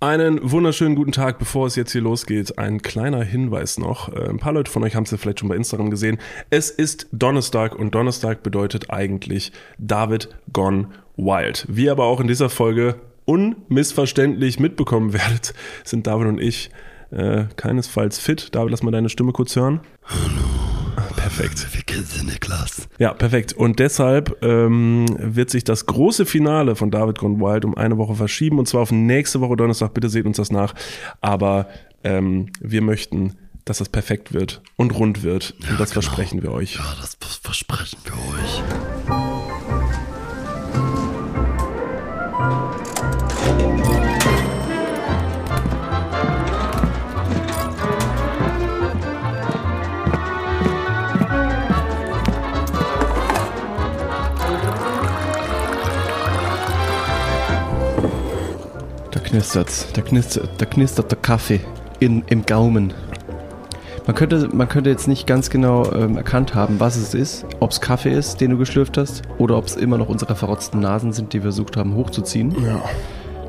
Einen wunderschönen guten Tag, bevor es jetzt hier losgeht. Ein kleiner Hinweis noch. Äh, Ein paar Leute von euch haben es ja vielleicht schon bei Instagram gesehen. Es ist Donnerstag und Donnerstag bedeutet eigentlich David Gone Wild. Wie aber auch in dieser Folge unmissverständlich mitbekommen werdet, sind David und ich äh, keinesfalls fit. David, lass mal deine Stimme kurz hören. Perfekt. Dir, Niklas? Ja, perfekt. Und deshalb ähm, wird sich das große Finale von David Gone Wild um eine Woche verschieben und zwar auf nächste Woche Donnerstag. Bitte seht uns das nach. Aber ähm, wir möchten, dass das perfekt wird und rund wird. und das genau. versprechen wir euch. Ja, das versprechen wir euch. Knistert's. Da knistert, da knistert der Kaffee in, im Gaumen. Man könnte, man könnte jetzt nicht ganz genau ähm, erkannt haben, was es ist. Ob es Kaffee ist, den du geschlürft hast, oder ob es immer noch unsere verrotzten Nasen sind, die wir versucht haben hochzuziehen. Ja,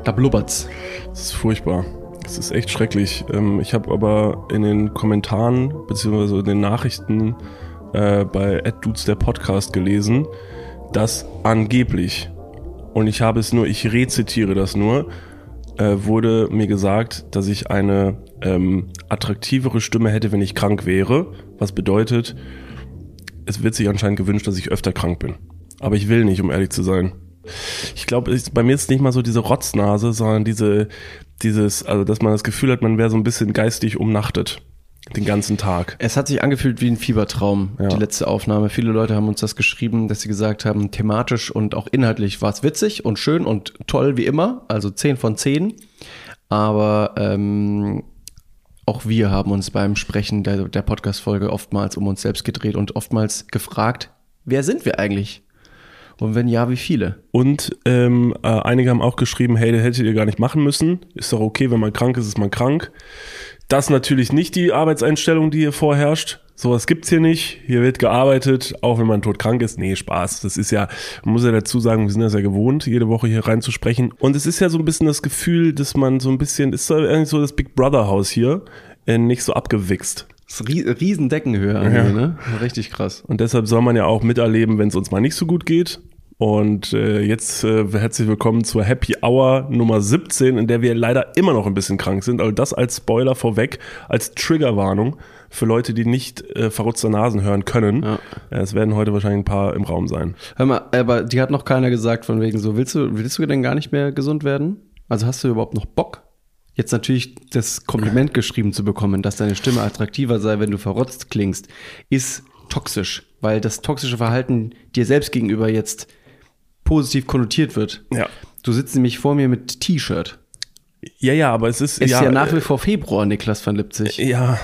Da blubbert's. das ist furchtbar. Das ist echt schrecklich. Ähm, ich habe aber in den Kommentaren beziehungsweise in den Nachrichten äh, bei AdDudes der Podcast gelesen, dass angeblich, und ich habe es nur, ich rezitiere das nur, äh, wurde mir gesagt, dass ich eine ähm, attraktivere Stimme hätte, wenn ich krank wäre. Was bedeutet, es wird sich anscheinend gewünscht, dass ich öfter krank bin. Aber ich will nicht, um ehrlich zu sein. Ich glaube, bei mir ist nicht mal so diese Rotznase, sondern diese, dieses, also dass man das Gefühl hat, man wäre so ein bisschen geistig umnachtet. Den ganzen Tag. Es hat sich angefühlt wie ein Fiebertraum, Ja. die letzte Aufnahme. Viele Leute haben uns das geschrieben, dass sie gesagt haben, thematisch und auch inhaltlich war es witzig und schön und toll wie immer. Also 10 von 10. Aber ähm, auch wir haben uns beim Sprechen der, der Podcast-Folge oftmals um uns selbst gedreht und oftmals gefragt, wer sind wir eigentlich? Und wenn ja, wie viele? Und ähm, äh, einige haben auch geschrieben, hey, das hättet ihr gar nicht machen müssen. Ist doch okay, wenn man krank ist, ist man krank. Das natürlich nicht die Arbeitseinstellung, die hier vorherrscht. Sowas gibt's hier nicht. Hier wird gearbeitet, auch wenn man todkrank ist. Nee, Spaß. Das ist ja, man muss ja dazu sagen, wir sind das ja gewohnt, jede Woche hier reinzusprechen. Und es ist ja so ein bisschen das Gefühl, dass man so ein bisschen, ist eigentlich so das Big Brother Haus hier, äh, nicht so abgewichst. Das ist rie riesen Deckenhöhe, André, ne? Richtig krass. Und deshalb soll man ja auch miterleben, wenn es uns mal nicht so gut geht. Und äh, jetzt äh, herzlich willkommen zur Happy Hour Nummer 17, in der wir leider immer noch ein bisschen krank sind. Also das als Spoiler vorweg, als Triggerwarnung für Leute, die nicht äh, verrotzte Nasen hören können. Ja. Äh, Es werden heute wahrscheinlich ein paar im Raum sein. Hör mal, aber die hat noch keiner gesagt von wegen so, willst du, willst du denn gar nicht mehr gesund werden? Also hast du überhaupt noch Bock? Jetzt natürlich das Kompliment geschrieben zu bekommen, dass deine Stimme attraktiver sei, wenn du verrotzt klingst, ist toxisch, weil das toxische Verhalten dir selbst gegenüber jetzt positiv konnotiert wird. Ja. Du sitzt nämlich vor mir mit T-Shirt. Ja, ja, aber es ist Es ist ja nach wie äh, vor Februar, Niklas van Lipzig. ja,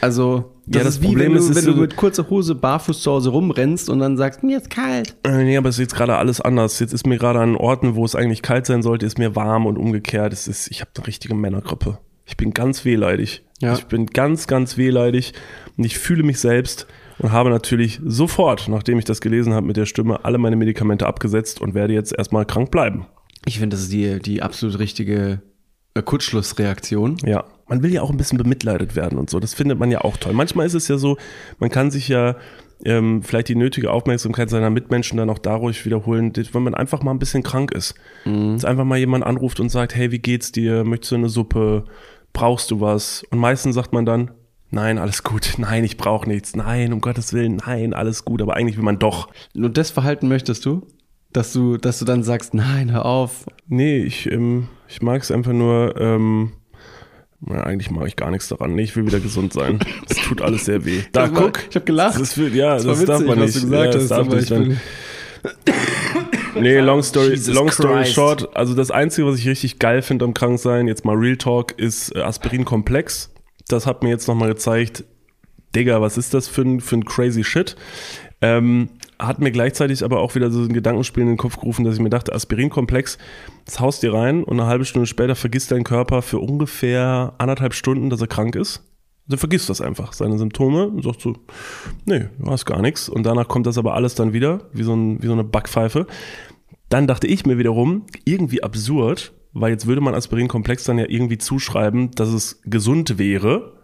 Also, das, Ja, das ist wie Problem wenn, du, ist, wenn du mit kurzer Hose barfuß zu Hause rumrennst und dann sagst, mir ist kalt. Äh, Nee, aber es ist jetzt gerade alles anders. Jetzt ist mir gerade an Orten, wo es eigentlich kalt sein sollte, ist mir warm und umgekehrt. Es ist, ich habe eine richtige Männergrippe. Ich bin ganz wehleidig. Ja. Ich bin ganz, ganz wehleidig und ich fühle mich selbst und habe natürlich sofort, nachdem ich das gelesen habe mit der Stimme, alle meine Medikamente abgesetzt und werde jetzt erstmal krank bleiben. Ich finde, das ist die, die absolut richtige Kurzschlussreaktion. Ja. Man will ja auch ein bisschen bemitleidet werden und so. Das findet man ja auch toll. Manchmal ist es ja so, man kann sich ja ähm, vielleicht die nötige Aufmerksamkeit seiner Mitmenschen dann auch dadurch wiederholen, wenn man einfach mal ein bisschen krank ist. Dass einfach mal jemand anruft und sagt, hey, wie geht's dir? Möchtest du eine Suppe? Brauchst du was? Und meistens sagt man dann, nein, alles gut. Nein, ich brauche nichts. Nein, um Gottes Willen, nein, alles gut. Aber eigentlich will man doch. Und das Verhalten möchtest du? Dass du, dass du dann sagst, nein, hör auf. Nee, ich, ähm, ich mag es einfach nur, ähm, na, eigentlich mag ich gar nichts daran. Nee, ich will wieder gesund sein. Es tut alles sehr weh. Da, Das war- guck. ich hab gelacht. Das will, ja, das, war darf witzig, man was nicht. du gesagt ja, das hast, darf aber nicht ich Nee, long story, Jesus long story Christ. short. Also das Einzige, was ich richtig geil finde am Kranksein, jetzt mal Real Talk, ist äh, Aspirin-Komplex. Das hat mir jetzt nochmal gezeigt, Digga, was ist das für ein, für ein crazy Shit? Ähm, hat mir gleichzeitig aber auch wieder so ein Gedankenspiel in den Kopf gerufen, dass ich mir dachte, Aspirinkomplex, das haust dir rein und eine halbe Stunde später vergisst dein Körper für ungefähr anderthalb Stunden, dass er krank ist. Also vergisst das einfach, seine Symptome und sagt so, nee, du hast gar nichts. Und danach kommt das aber alles dann wieder, wie so, ein, wie so eine Backpfeife. Dann dachte ich mir wiederum, irgendwie absurd, weil jetzt würde man Aspirinkomplex dann ja irgendwie zuschreiben, dass es gesund wäre.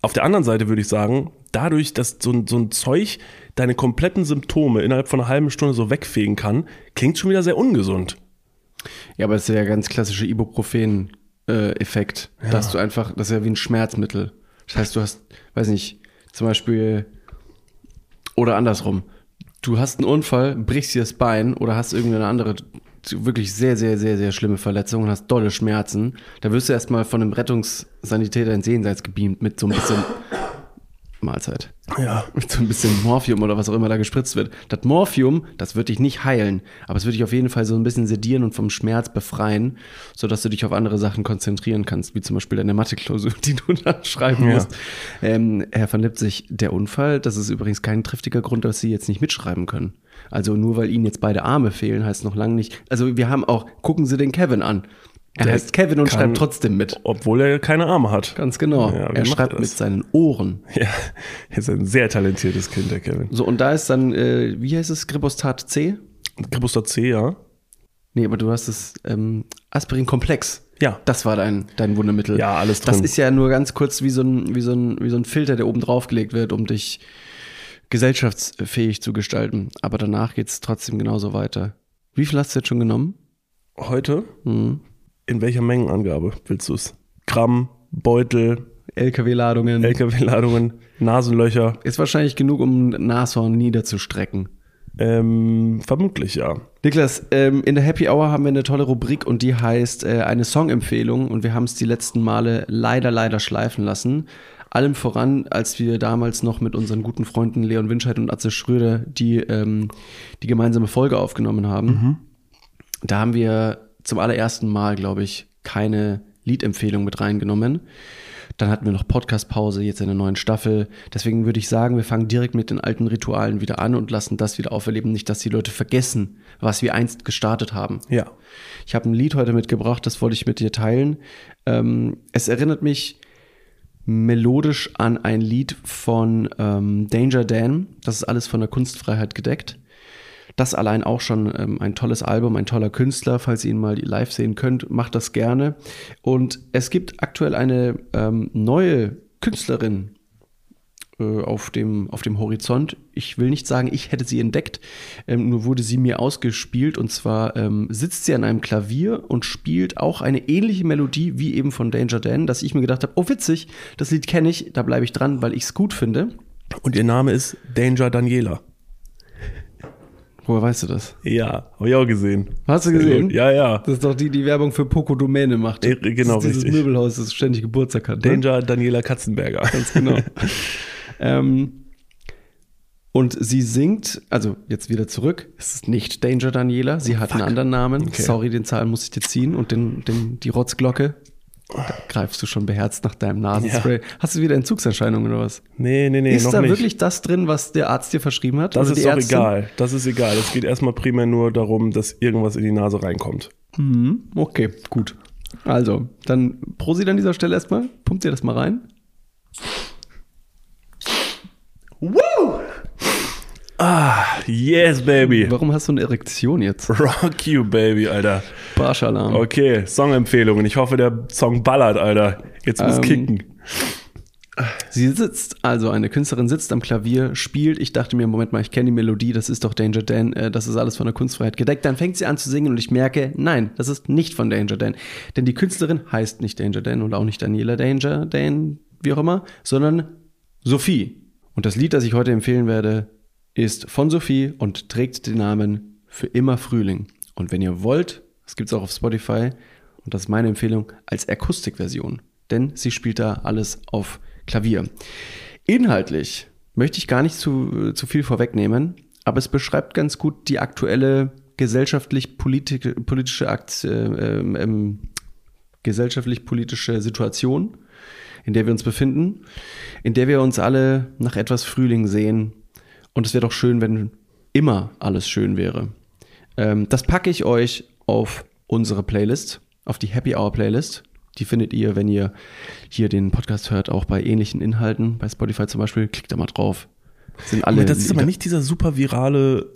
Auf der anderen Seite würde ich sagen, dadurch, dass so ein, so ein Zeug deine kompletten Symptome innerhalb von einer halben Stunde so wegfegen kann, klingt schon wieder sehr ungesund. Ja, aber es ist ja der ganz klassische Ibuprofen-Effekt. Dass du einfach, das ist ja wie ein Schmerzmittel. Das heißt, du hast, weiß nicht, zum Beispiel, oder andersrum, du hast einen Unfall, brichst dir das Bein oder hast irgendeine andere wirklich sehr, sehr, sehr, sehr schlimme Verletzung und hast dolle Schmerzen. Da wirst du erstmal von einem Rettungssanitäter ins Jenseits gebeamt mit so ein bisschen Mahlzeit. Ja. Mit so ein bisschen Morphium oder was auch immer da gespritzt wird. Das Morphium, das wird dich nicht heilen, aber es wird dich auf jeden Fall so ein bisschen sedieren und vom Schmerz befreien, sodass du dich auf andere Sachen konzentrieren kannst, wie zum Beispiel deine Mathe-Klausur, die du dann schreiben Ja. musst. Ähm, Herr van Lipzig, der Unfall, das ist übrigens kein triftiger Grund, dass Sie jetzt nicht mitschreiben können. Also nur weil Ihnen jetzt beide Arme fehlen, heißt noch lange nicht. Also wir haben auch, gucken Sie den Kevin an. Er Der heißt Kevin und kann- schreibt trotzdem mit. Obwohl er keine Arme hat. Ganz genau. Ja, er schreibt mit das? seinen Ohren. Ja, er ist ein sehr talentiertes Kind, der Kevin. So, und da ist dann, äh, wie heißt es, Gripostat C? Kribustat C, ja. Nee, aber du hast das ähm, Aspirin-Komplex. Ja. Das war dein, dein Wundermittel. Ja, alles Das drin. ist ja nur ganz kurz wie so ein, wie so ein, wie so ein Filter, der oben drauf gelegt wird, um dich gesellschaftsfähig zu gestalten. Aber danach geht's trotzdem genauso weiter. Wie viel hast du jetzt schon genommen? Heute? Mhm. In welcher Mengenangabe willst du es? Gramm, Beutel, LKW-Ladungen. LKW-Ladungen, Nasenlöcher? ist wahrscheinlich genug, um ein Nashorn niederzustrecken. Ähm, vermutlich ja. Niklas, ähm, in der Happy Hour haben wir eine tolle Rubrik und die heißt äh, eine Songempfehlung und wir haben es die letzten Male leider, leider schleifen lassen. Allem voran, als wir damals noch mit unseren guten Freunden Leon Winscheid und Atze Schröder die, ähm, die gemeinsame Folge aufgenommen haben. Da haben wir zum allerersten Mal, glaube ich, keine Liedempfehlung mit reingenommen. Dann hatten wir noch Podcast-Pause, jetzt eine neuen Staffel. Deswegen würde ich sagen, wir fangen direkt mit den alten Ritualen wieder an und lassen das wieder auferleben. Nicht, dass die Leute vergessen, was wir einst gestartet haben. Ja. Ich habe ein Lied heute mitgebracht, das wollte ich mit dir teilen. Ähm, es erinnert mich melodisch an ein Lied von ähm, Danger Dan. Das ist alles von der Kunstfreiheit gedeckt. Das allein auch schon ähm, ein tolles Album, ein toller Künstler. Falls ihr ihn mal live sehen könnt, macht das gerne. Und es gibt aktuell eine ähm, neue Künstlerin äh, auf, dem, auf dem Horizont. Ich will nicht sagen, ich hätte sie entdeckt, ähm, nur wurde sie mir ausgespielt. Und zwar ähm, sitzt sie an einem Klavier und spielt auch eine ähnliche Melodie wie eben von Danger Dan, dass ich mir gedacht habe, oh witzig, das Lied kenne ich, da bleibe ich dran, weil ich es gut finde. Und ihr Name ist Danger Daniela. Woher weißt du das? Ja, habe ich auch gesehen. Hast du gesehen? Ja, ja. Das ist doch die, die Werbung für Poco Domäne macht. Äh, genau, das ist dieses richtig. Möbelhaus, das ständig Geburtstag hat. Ne? Danger Daniela Katzenberger. Ganz genau. ähm, und sie singt, also jetzt wieder zurück, es ist nicht Danger Daniela, sie hat einen anderen Namen. Okay. Sorry, den Zahlen muss ich dir ziehen und den, den, die Rotzglocke. Da greifst du schon beherzt nach deinem Nasenspray. Hast du wieder Entzugserscheinungen oder was? Nee, nee, nee, ist noch da nicht. wirklich das drin, was der Arzt dir verschrieben hat? das ist doch Ärztin? egal. Das ist egal. Es geht erstmal primär nur darum, dass irgendwas in die Nase reinkommt. Mhm, okay, gut. Also, dann Prosit an dieser Stelle erstmal. Pumpt dir das mal rein. Yes, baby. Warum hast du eine Erektion jetzt? Rock you, baby, Alter. Barschalarm. Okay, Songempfehlungen. Ich hoffe, der Song ballert, Alter. Jetzt muss Ähm, kicken. Sie sitzt, also eine Künstlerin sitzt am Klavier, spielt. Ich dachte mir, Moment mal, ich kenne die Melodie, das ist doch Danger Dan, äh, das ist alles von der Kunstfreiheit gedeckt. Dann fängt sie an zu singen und ich merke, nein, das ist nicht von Danger Dan. Denn die Künstlerin heißt nicht Danger Dan und auch nicht Daniela Danger Dan, wie auch immer, sondern Sophie. Und das Lied, das ich heute empfehlen werde, ist von Sophie und trägt den Namen Für immer Frühling. Und wenn ihr wollt, das gibt's auch auf Spotify, und das ist meine Empfehlung, als Akustikversion. Denn sie spielt da alles auf Klavier. Inhaltlich möchte ich gar nicht zu, zu viel vorwegnehmen, aber es beschreibt ganz gut die aktuelle gesellschaftlich-politische politische äh, ähm, gesellschaftlich-politische Situation, in der wir uns befinden, in der wir uns alle nach etwas Frühling sehen. Und es wäre doch schön, wenn immer alles schön wäre. Ähm, das packe ich euch auf unsere Playlist, auf die Happy Hour Playlist. Die findet ihr, wenn ihr hier den Podcast hört, auch bei ähnlichen Inhalten, bei Spotify zum Beispiel. Klickt da mal drauf. Sind alle Aber das ist aber nicht dieser super virale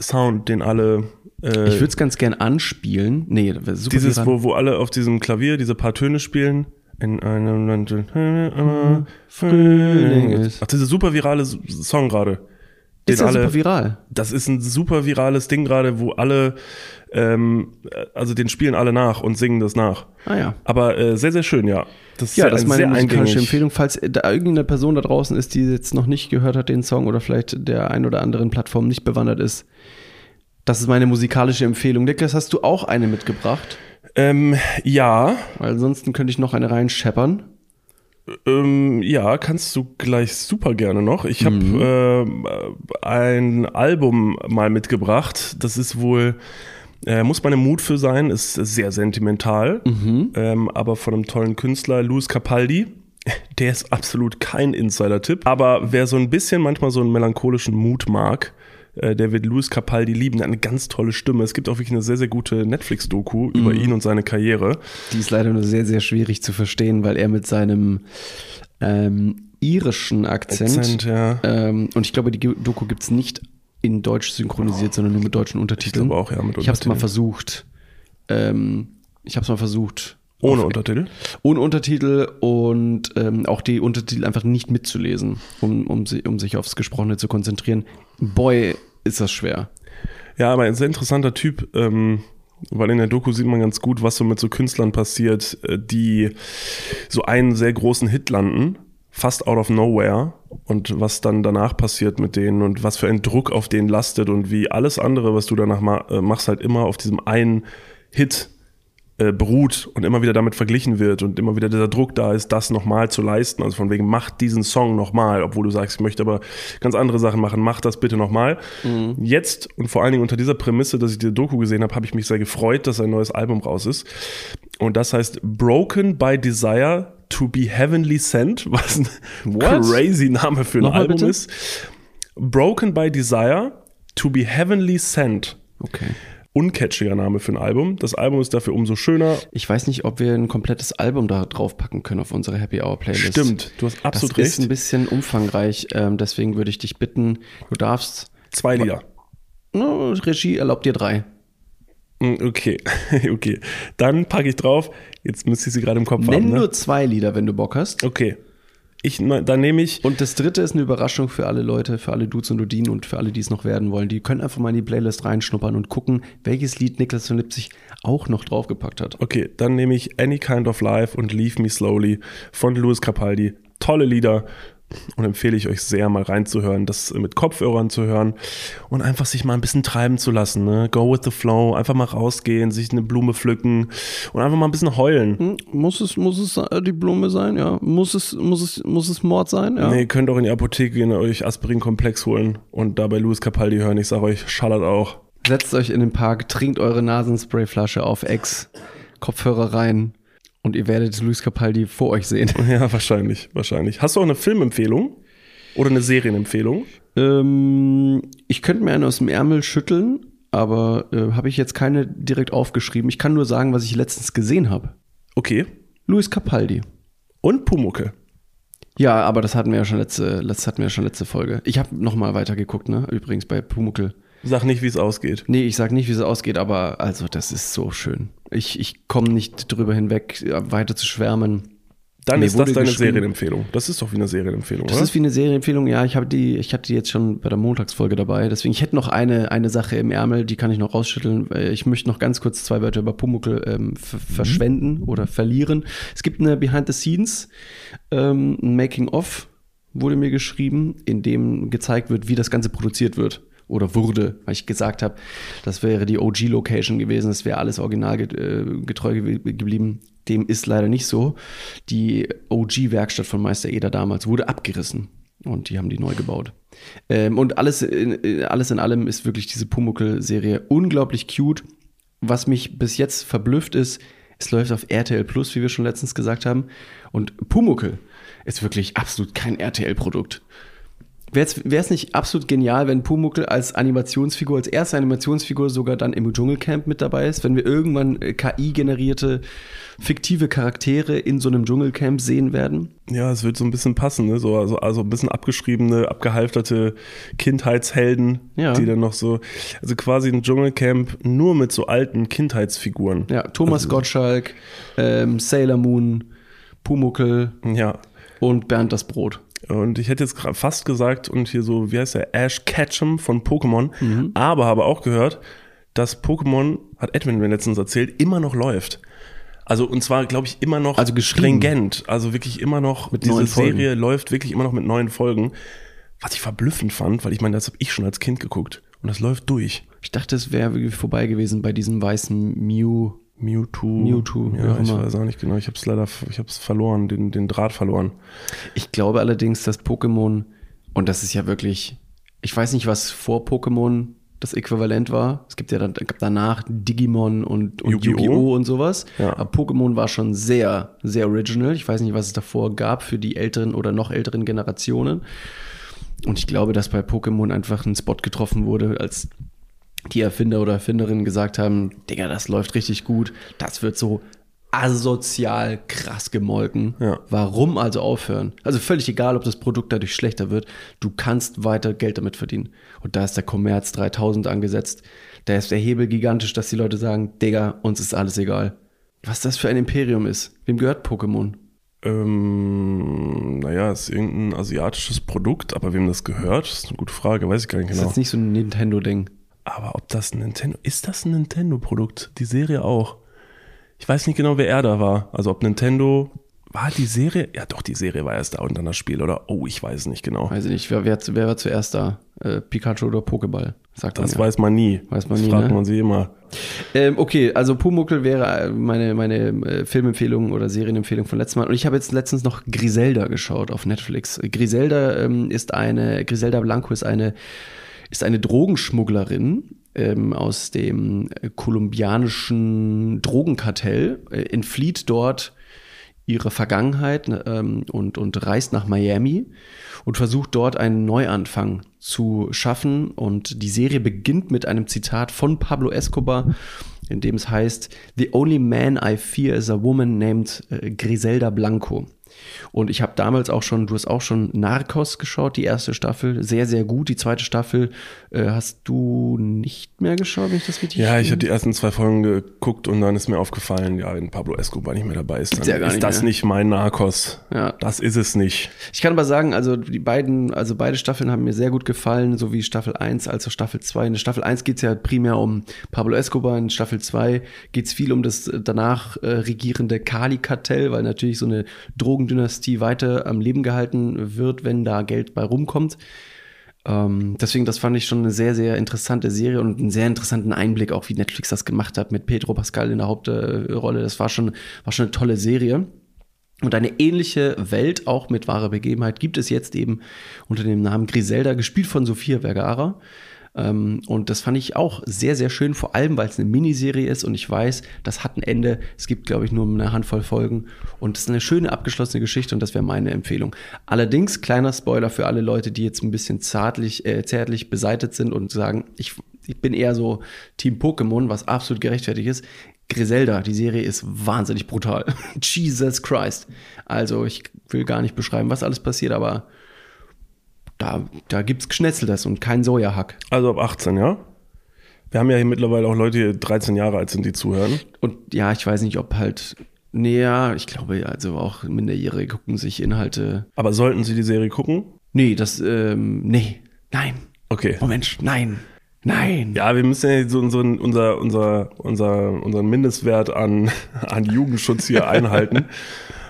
Sound, den alle. Äh, Ich würde es ganz gern anspielen. Nee, super dieses, viral. wo, wo alle auf diesem Klavier diese paar Töne spielen. In einem Land immer Frühling ist. Ach, dieser super virale Song gerade. Ist ja alle, super viral. das ist ein super virales Ding gerade, wo alle, ähm, also den spielen alle nach und singen das nach. Ah ja. Aber äh, sehr, sehr schön, ja. Das Ja, sehr- das ist ein meine musikalische. Empfehlung. Falls da irgendeine Person da draußen ist, die jetzt noch nicht gehört hat, den Song oder vielleicht der ein oder anderen Plattform nicht bewandert ist, das ist meine musikalische Empfehlung. Niklas, hast du auch eine mitgebracht? Ähm, ja, Weil ansonsten könnte ich noch eine reinscheppern. Ähm, ja, kannst du gleich super gerne noch. Ich habe Mhm. äh, ein Album mal mitgebracht. Das ist wohl, äh, muss man im Mut für sein, ist sehr sentimental, Mhm. ähm, aber von einem tollen Künstler, Luis Capaldi. Der ist absolut kein Insider-Tipp, aber wer so ein bisschen manchmal so einen melancholischen Mut mag, äh, der wird Luis Capaldi lieben. Eine ganz tolle Stimme. Es gibt auch wirklich eine sehr, sehr gute Netflix-Doku über Mhm. ihn und seine Karriere. Die ist leider nur sehr, sehr schwierig zu verstehen, weil er mit seinem ähm, irischen Akzent, Akzent, ja. ähm, und ich glaube, die Doku gibt es nicht in Deutsch synchronisiert, sondern nur mit deutschen Untertiteln. glaube auch, ja, mit Ich habe es mal Untertiteln. versucht. Ähm, ich habe es mal versucht. Ohne Untertitel. Ohne Untertitel und ähm, auch die Untertitel einfach nicht mitzulesen, um, um, um sich aufs Gesprochene zu konzentrieren. Boy, ist das schwer. Ja, aber ein sehr interessanter Typ, ähm, weil in der Doku sieht man ganz gut, was so mit so Künstlern passiert, äh, die so einen sehr großen Hit landen, fast out of nowhere und was dann danach passiert mit denen und was für ein Druck auf denen lastet und wie alles andere, was du danach ma äh, machst, halt immer auf diesem einen Hit äh, beruht und immer wieder damit verglichen wird und immer wieder dieser Druck da ist, das nochmal zu leisten. Also von wegen, mach diesen Song nochmal, obwohl du sagst, ich möchte aber ganz andere Sachen machen, mach das bitte nochmal. Jetzt und vor allen Dingen unter dieser Prämisse, dass ich die Doku gesehen habe, habe ich mich sehr gefreut, dass ein neues Album raus ist. Und das heißt Broken by Desire to be Heavenly Sent, was ein What? crazy Name für ein Nochmal Album bitte? ist. Broken by Desire to be Heavenly Sent. Okay. Uncatchiger Name für ein Album. Das Album ist dafür umso schöner. Ich weiß nicht, ob wir ein komplettes Album da draufpacken können auf unsere Happy Hour Playlist. Stimmt, du hast absolut das ist recht. ein bisschen umfangreich, ähm, deswegen würde ich dich bitten, du darfst. Zwei Lieder. No, Regie erlaubt dir drei. Mm, Okay, okay. Dann packe ich drauf. Jetzt müsste ich sie gerade im Kopf Nenn haben. Ne? nur zwei Lieder, wenn du Bock hast. Okay. Ich, ne- dann nehme ich. Und das dritte ist eine Überraschung für alle Leute, für alle Dudes und Dudinen und für alle, die es noch werden wollen. Die können einfach mal in die Playlist reinschnuppern und gucken, welches Lied Niklas von Lipzig auch noch draufgepackt hat. Okay, dann nehme ich Any Kind of Life und Leave Me Slowly von Louis Capaldi. Tolle Lieder und empfehle ich euch sehr, mal reinzuhören, das mit Kopfhörern zu hören und einfach sich mal ein bisschen treiben zu lassen. Ne? Go with the flow, einfach mal rausgehen, sich eine Blume pflücken und einfach mal ein bisschen heulen. Hm, muss es, muss es äh, die Blume sein? Ja. Muss es, muss es, muss es Mord sein? Ja. Nee, ihr könnt auch in die Apotheke gehen, euch Aspirin-Komplex holen und dabei Louis Capaldi hören. Ich sage euch, schallert auch. Setzt euch in den Park, trinkt eure Nasensprayflasche auf Ex, Kopfhörer rein und ihr werdet Luis Capaldi vor euch sehen. Ja, wahrscheinlich, wahrscheinlich. Hast du auch eine Filmempfehlung oder eine Serienempfehlung? Ähm, ich könnte mir eine aus dem Ärmel schütteln, aber äh, habe ich jetzt keine direkt aufgeschrieben. Ich kann nur sagen, was ich letztens gesehen habe. Okay. Luis Capaldi. Und Pumucke. Ja, aber das hatten wir ja schon letzte, das hatten wir ja schon letzte Folge. Ich habe noch mal weitergeguckt, ne? Übrigens bei Pumuckel. Sag nicht, wie es ausgeht. Nee, ich sag nicht, wie es ausgeht, aber also das ist so schön. Ich, ich komme nicht drüber hinweg, weiter zu schwärmen. Dann Mir ist das deine Serienempfehlung. Das ist doch wie eine Serienempfehlung, Das oder? ist wie eine Serienempfehlung. Ja, ich habe die, ich hatte die jetzt schon bei der Montagsfolge dabei. Deswegen, ich hätte noch eine, eine Sache im Ärmel, die kann ich noch rausschütteln. Äh, Ich möchte noch ganz kurz zwei Wörter über Pumuckl ähm, ver- verschwenden oder verlieren. Es gibt eine Behind the Scenes, ähm, ein Making of wurde mir geschrieben, in dem gezeigt wird, wie das Ganze produziert wird. Oder wurde, weil ich gesagt habe, das wäre die OG-Location gewesen, das wäre alles originalgetreu geblieben. Dem ist leider nicht so. Die OG-Werkstatt von Meister Eder damals wurde abgerissen und die haben die neu gebaut. Ähm, und alles in, alles in allem ist wirklich diese Pumuckl-Serie unglaublich cute. Was mich bis jetzt verblüfft ist, es läuft auf RTL Plus, wie wir schon letztens gesagt haben. Und Pumuckl ist wirklich absolut kein RTL-Produkt. Wäre es nicht absolut genial, wenn Pumuckel als Animationsfigur, als erste Animationsfigur sogar dann im Dschungelcamp mit dabei ist, wenn wir irgendwann äh, KI-generierte fiktive Charaktere in so einem Dschungelcamp sehen werden? Ja, es wird so ein bisschen passen, ne? so, also, also ein bisschen abgeschriebene, abgehalfterte Kindheitshelden, Ja. die dann noch so, also quasi ein Dschungelcamp nur mit so alten Kindheitsfiguren. Ja, Thomas Also- Gottschalk, ähm, Sailor Moon, Pumuckel Ja. und Bernd das Brot. Und ich hätte jetzt fast gesagt, und hier so, wie heißt der, Ash Ketchum von Pokémon, Mhm. aber habe auch gehört, dass Pokémon, hat Edwin mir letztens erzählt, immer noch läuft. Also und zwar, glaube ich, immer noch Also stringent. Also wirklich immer noch, Mit diese. Serie läuft wirklich immer noch mit neuen Folgen. Was ich verblüffend fand, weil ich meine, das habe ich schon als Kind geguckt. Und das läuft durch. Ich dachte, es wäre wirklich vorbei gewesen bei diesem weißen Mew. Mewtwo. Mewtwo, ja, ich immer. weiß auch nicht genau. Ich habe es leider, ich habe es verloren, den, den Draht verloren. Ich glaube allerdings, dass Pokémon, und das ist ja wirklich, ich weiß nicht, was vor Pokémon das Äquivalent war. Es gibt ja dann gab danach Digimon und, und Yu-Gi-Oh! Yu-Gi-Oh! und sowas. Ja. Aber Pokémon war schon sehr, sehr original. Ich weiß nicht, was es davor gab für die älteren oder noch älteren Generationen. Und ich glaube, dass bei Pokémon einfach ein Spot getroffen wurde, als die Erfinder oder Erfinderinnen gesagt haben, Digga, das läuft richtig gut, das wird so asozial krass gemolken. Ja. Warum also aufhören? Also völlig egal, ob das Produkt dadurch schlechter wird, du kannst weiter Geld damit verdienen. Und da ist der Commerz 3000 angesetzt, da ist der Hebel gigantisch, dass die Leute sagen, Digga, uns ist alles egal. Was das für ein Imperium ist. Wem gehört Pokémon? Ähm, naja, ist irgendein asiatisches Produkt, aber wem das gehört, ist eine gute Frage, weiß ich gar nicht Das genau. ist jetzt nicht so ein Nintendo-Ding. Aber ob das ein Nintendo, ist das ein Nintendo-Produkt? Die Serie auch. Ich weiß nicht genau, wer er da war. Also ob Nintendo, war die Serie? Ja doch, die Serie war erst da und dann das Spiel, oder? Oh, ich weiß nicht genau. Weiß ich nicht, wer, wer, wer war zuerst da? Äh, Pikachu oder Pokéball? Sagt Das man ja. weiß man nie. Weiß man das nie, fragt ne? man sich immer. Ähm, okay, also Pumuckel wäre äh, meine, meine äh, Filmempfehlung oder Serienempfehlung von letztem Mal. Und ich habe jetzt letztens noch Griselda geschaut auf Netflix. Griselda ähm, ist eine, Griselda Blanco ist eine, ist eine Drogenschmugglerin ähm, aus dem äh, kolumbianischen Drogenkartell, äh, entflieht dort ihre Vergangenheit ne, ähm, und, und reist nach Miami und versucht dort einen Neuanfang zu schaffen. Und die Serie beginnt mit einem Zitat von Pablo Escobar, in dem es heißt, The only man I fear is a woman named äh, Griselda Blanco. Und ich habe damals auch schon, du hast auch schon Narcos geschaut, die erste Staffel, sehr, sehr gut. Die zweite Staffel äh, hast du nicht mehr geschaut, wenn ich das richtig Ja, ich habe die ersten zwei Folgen geguckt und dann ist mir aufgefallen, ja, wenn Pablo Escobar nicht mehr dabei ist, dann ja ist nicht das mehr. nicht mein Narcos. Ja. Das ist es nicht. Ich kann aber sagen, also die beiden, also beide Staffeln haben mir sehr gut gefallen, sowie Staffel 1 als auch Staffel 2. In Staffel 1 geht's ja primär um Pablo Escobar, in Staffel 2 geht's viel um das danach äh, regierende Kali-Kartell, weil natürlich so eine Drogendynastie weiter am Leben gehalten wird, wenn da Geld bei rumkommt. Ähm, deswegen, das fand ich schon eine sehr, sehr interessante Serie und einen sehr interessanten Einblick, auch wie Netflix das gemacht hat mit Pedro Pascal in der Hauptrolle. Das war schon, war schon eine tolle Serie. Und eine ähnliche Welt, auch mit wahrer Begebenheit, gibt es jetzt eben unter dem Namen Griselda, gespielt von Sofia Vergara. Ähm, und das fand ich auch sehr, sehr schön, vor allem weil es eine Miniserie ist und ich weiß, das hat ein Ende. Es gibt, glaube ich, nur eine Handvoll Folgen und es ist eine schöne abgeschlossene Geschichte und das wäre meine Empfehlung. Allerdings, kleiner Spoiler für alle Leute, die jetzt ein bisschen zartlich, äh, zärtlich beseitet sind und sagen, ich, ich bin eher so Team Pokémon, was absolut gerechtfertigt ist. Griselda, die Serie ist wahnsinnig brutal. Jesus Christ. Also, ich will gar nicht beschreiben, was alles passiert, aber da, da gibt's Geschnetzeltes und kein Sojahack. Also ab 18, ja? Wir haben ja hier mittlerweile auch Leute, die 13 Jahre alt sind, die zuhören. Und ja, ich weiß nicht, ob halt, nee, ja, ich glaube, also auch Minderjährige gucken sich Inhalte. Aber sollten sie die Serie gucken? Nee, das, ähm, nee, nein. Okay. Oh Mensch, nein, nein. Ja, wir müssen ja so, so unser, unser, unser, unseren Mindestwert an, an Jugendschutz hier einhalten.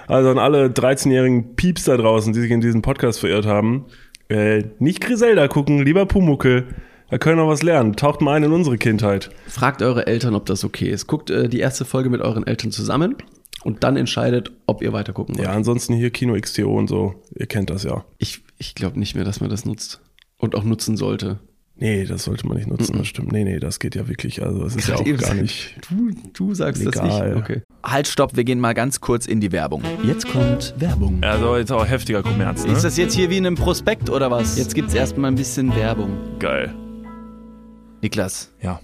Also an alle 13-jährigen Pieps da draußen, die sich in diesen Podcast verirrt haben, äh, nicht Griselda gucken, lieber Pumuckel. Da können wir was lernen. Taucht mal ein in unsere Kindheit. Fragt eure Eltern, ob das okay ist. Guckt äh, die erste Folge mit euren Eltern zusammen und dann entscheidet, ob ihr weiter gucken wollt. Ja, ansonsten hier Kino XTO und so. Ihr kennt das ja. Ich, ich glaube nicht mehr, dass man das nutzt. Und auch nutzen sollte. Nee, das sollte man nicht nutzen, das stimmt. Nee, nee, das geht ja wirklich, also es ist ja auch gar nicht. Du, du sagst das Legal. nicht. Okay. Halt, stopp, wir gehen mal ganz kurz in die Werbung. Jetzt kommt Werbung. Also jetzt auch heftiger Kommerz, ne? Ist das jetzt hier wie in einem Prospekt oder was? Jetzt gibt's erstmal ein bisschen Werbung. geil. Niklas, Ja.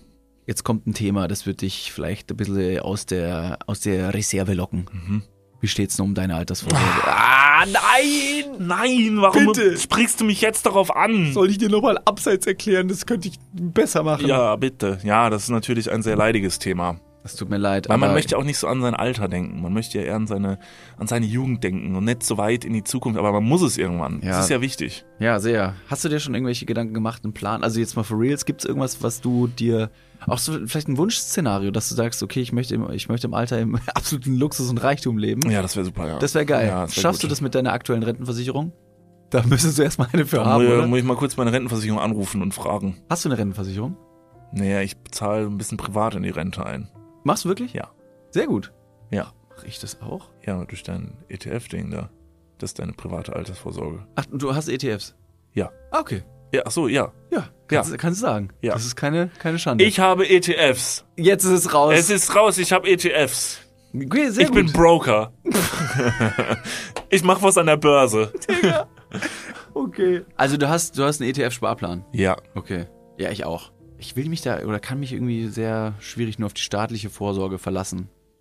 jetzt kommt ein Thema, das wird dich vielleicht ein bisschen aus der, aus der Reserve locken. Mhm. Wie steht's denn um deine Altersvorsorge? Ah, nein! Nein, warum Bitte. sprichst du mich jetzt darauf an? Soll ich dir nochmal abseits erklären? Das könnte ich besser machen. Ja, bitte. Ja, das ist natürlich ein sehr leidiges Thema. Es tut mir leid. Weil man möchte auch nicht so an sein Alter denken. Man möchte ja eher an seine, an seine Jugend denken und nicht so weit in die Zukunft. Aber man muss es irgendwann. Ja. Das ist ja wichtig. Ja, sehr. Hast du dir schon irgendwelche Gedanken gemacht, einen Plan? Also jetzt mal for reals, gibt's irgendwas, was du dir, auch so vielleicht ein Wunschszenario, dass du sagst, okay, ich möchte im, ich möchte im Alter im absoluten Luxus und Reichtum leben? Ja, das wäre super, ja. Das wäre geil. Ja, das wär Schaffst gut. du das mit deiner aktuellen Rentenversicherung? Da müsstest du erstmal eine für Da haben, muss, oder? ich- muss ich mal kurz meine Rentenversicherung anrufen und fragen. Hast du eine Rentenversicherung? Naja, ich bezahle ein bisschen privat in die Rente ein. Machst du wirklich? Ja. Sehr gut. Ja. Mach ich das auch? Ja, durch dein ETF-Ding da. Das ist deine private Altersvorsorge. Ach, du hast ETFs? Ja. Ah, okay. Ja, ach so, ja. Ja, kannst, kannst du sagen. Ja. Das ist keine, keine Schande. Ich habe ETFs. Jetzt ist es raus. Es ist raus, ich habe ETFs. okay, sehr ich gut. bin Broker. ich mache was an der Börse. okay. Also du hast, du hast einen ETF-Sparplan. Ja. Okay. Ja, ich auch. Ich will mich da oder kann mich irgendwie sehr schwierig nur auf die staatliche Vorsorge verlassen.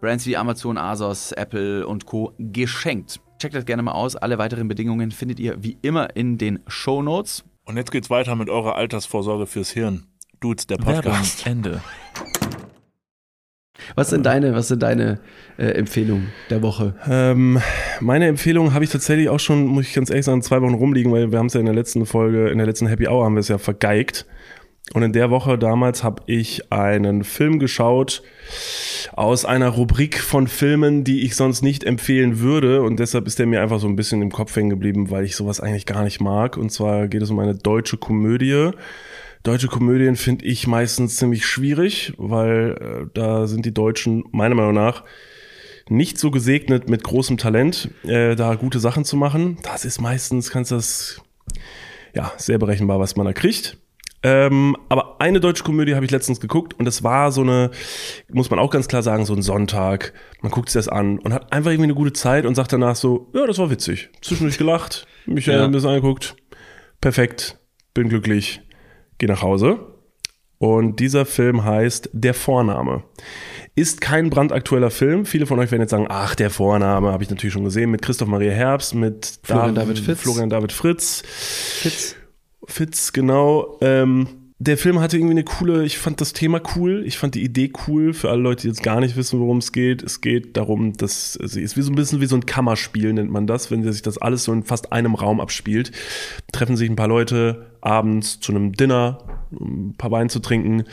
Brands wie Amazon, Asos, Apple und Co. geschenkt. Checkt das gerne mal aus. Alle weiteren Bedingungen findet ihr wie immer in den Show Notes. Und jetzt geht's weiter mit eurer Altersvorsorge fürs Hirn. Dudes, der Podcast. Ende. Was sind deine, was sind deine äh, Empfehlungen der Woche? Ähm, meine Empfehlung habe ich tatsächlich auch schon, muss ich ganz ehrlich sagen, zwei Wochen rumliegen, weil wir haben es ja in der letzten Folge, in der letzten Happy Hour haben wir es ja vergeigt. Und in der Woche damals habe ich einen Film geschaut aus einer Rubrik von Filmen, die ich sonst nicht empfehlen würde. Und deshalb ist der mir einfach so ein bisschen im Kopf hängen geblieben, weil ich sowas eigentlich gar nicht mag. Und zwar geht es um eine deutsche Komödie. Deutsche Komödien finde ich meistens ziemlich schwierig, weil äh, da sind die Deutschen meiner Meinung nach nicht so gesegnet mit großem Talent, äh, da gute Sachen zu machen. Das ist meistens, kannst das, ja, sehr berechenbar, was man da kriegt. Ähm, aber eine deutsche Komödie habe ich letztens geguckt und das war so eine, muss man auch ganz klar sagen, so ein Sonntag. Man guckt sich das an und hat einfach irgendwie eine gute Zeit und sagt danach so, ja, das war witzig. Zwischendurch gelacht, mich Ja. ein bisschen angeguckt. Perfekt, bin glücklich, geh nach Hause. Und dieser Film heißt Der Vorname. Ist kein brandaktueller Film. Viele von euch werden jetzt sagen, ach, der Vorname habe ich natürlich schon gesehen mit Christoph Maria Herbst, mit Florian Dav- David Fitz. Florian David Fritz. Fitz. Fitz, genau. Ähm, der Film hatte irgendwie eine coole, ich fand das Thema cool, ich fand die Idee cool, für alle Leute, die jetzt gar nicht wissen, worum es geht. Es geht darum, dass sie ist wie so ein bisschen wie so ein Kammerspiel, nennt man das, wenn sich das alles so in fast einem Raum abspielt. Treffen sich ein paar Leute abends zu einem Dinner, um ein paar Wein zu trinken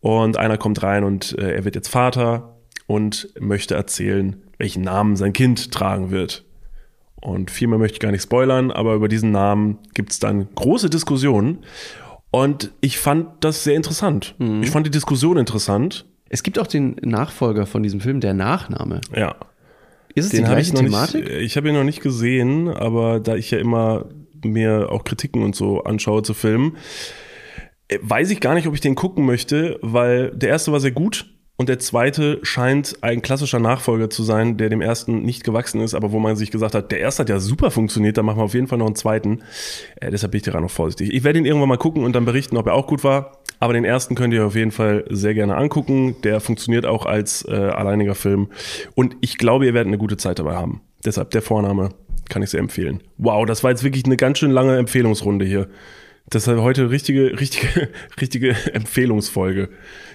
und einer kommt rein und äh, er wird jetzt Vater und möchte erzählen, welchen Namen sein Kind tragen wird. Und viel mehr möchte ich gar nicht spoilern, aber über diesen Namen gibt es dann große Diskussionen. Und ich fand das sehr interessant. Ich fand die Diskussion interessant. Es gibt auch den Nachfolger von diesem Film, der Nachname. Ja. Ist es die Den habe gleiche ich Thematik? nicht. Ich habe ihn noch nicht gesehen, aber da ich ja immer mir auch Kritiken und so anschaue zu Filmen, äh, weiß ich gar nicht, ob ich den gucken möchte, weil der erste war sehr gut und der zweite scheint ein klassischer Nachfolger zu sein, der dem ersten nicht gewachsen ist, aber wo man sich gesagt hat, der erste hat ja super funktioniert, da machen wir auf jeden Fall noch einen zweiten. Äh, deshalb bin ich daran noch vorsichtig. Ich werde ihn irgendwann mal gucken und dann berichten, ob er auch gut war. Aber den ersten könnt ihr auf jeden Fall sehr gerne angucken. Der funktioniert auch als äh, alleiniger Film. Und ich glaube, ihr werdet eine gute Zeit dabei haben. Deshalb der Vorname kann ich sehr empfehlen. Wow, das war jetzt wirklich eine ganz schön lange Empfehlungsrunde hier. Das ist heute richtige, richtige, richtige Empfehlungsfolge.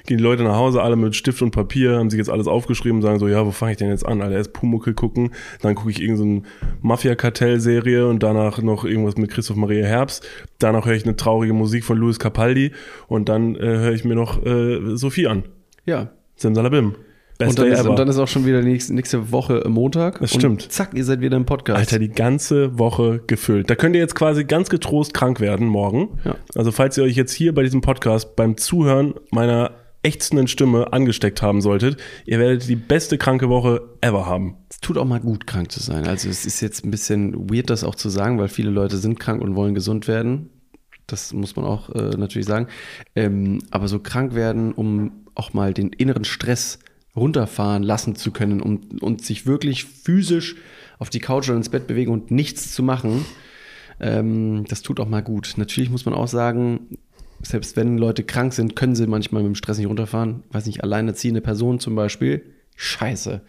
Gehen die Leute nach Hause, alle mit Stift und Papier, haben sich jetzt alles aufgeschrieben, sagen so, ja, wo fange ich denn jetzt an? Alter, erst Pumuckel gucken, dann gucke ich irgendeine so Mafia-Kartell-Serie und danach noch irgendwas mit Christoph Maria Herbst. Danach höre ich eine traurige Musik von Louis Capaldi und dann äh, höre ich mir noch äh, Sophie an. Ja. Simsalabim. Best Und dann, ist, und dann ist auch schon wieder nächste, nächste Woche Montag. Das und stimmt. Zack, ihr seid wieder im Podcast. Alter, die ganze Woche gefüllt. Da könnt ihr jetzt quasi ganz getrost krank werden morgen. Ja. Also falls ihr euch jetzt hier bei diesem Podcast beim Zuhören meiner ächzenden Stimme angesteckt haben solltet, ihr werdet die beste kranke Woche ever haben. Es tut auch mal gut, krank zu sein. Also es ist jetzt ein bisschen weird, das auch zu sagen, weil viele Leute sind krank und wollen gesund werden. Das muss man auch äh, natürlich sagen. Ähm, aber so krank werden, um auch mal den inneren Stress runterfahren lassen zu können um, und sich wirklich physisch auf die Couch oder ins Bett bewegen und nichts zu machen, ähm, das tut auch mal gut. Natürlich muss man auch sagen, selbst wenn Leute krank sind, können sie manchmal mit dem Stress nicht runterfahren. Weiß nicht, alleinerziehende Person zum Beispiel. Scheiße.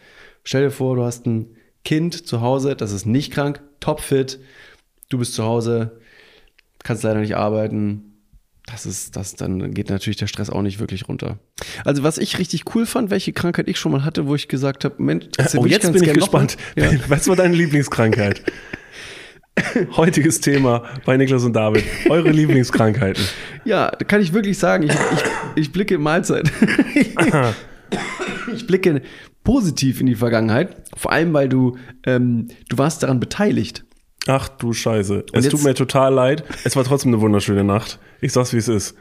Stell dir vor, du hast ein Kind zu Hause, das ist nicht krank, topfit. Du bist zu Hause, kannst leider nicht arbeiten. Das ist, das, dann geht natürlich der Stress auch nicht wirklich runter. Also, was ich richtig cool fand, welche Krankheit ich schon mal hatte, wo ich gesagt habe, Mensch, Oh, jetzt ganz bin ich noch mal. gespannt. Ja. Was war deine Lieblingskrankheit? Heutiges Thema bei Niklas und David. Eure Lieblingskrankheiten. Ja, da kann ich wirklich sagen, ich, ich, ich blicke Mahlzeit. ich blicke positiv in die Vergangenheit, vor allem weil du, ähm, du warst daran beteiligt. Ach du Scheiße. Es jetzt- tut mir total leid. Es war trotzdem eine wunderschöne Nacht. Ich sag's, wie es ist.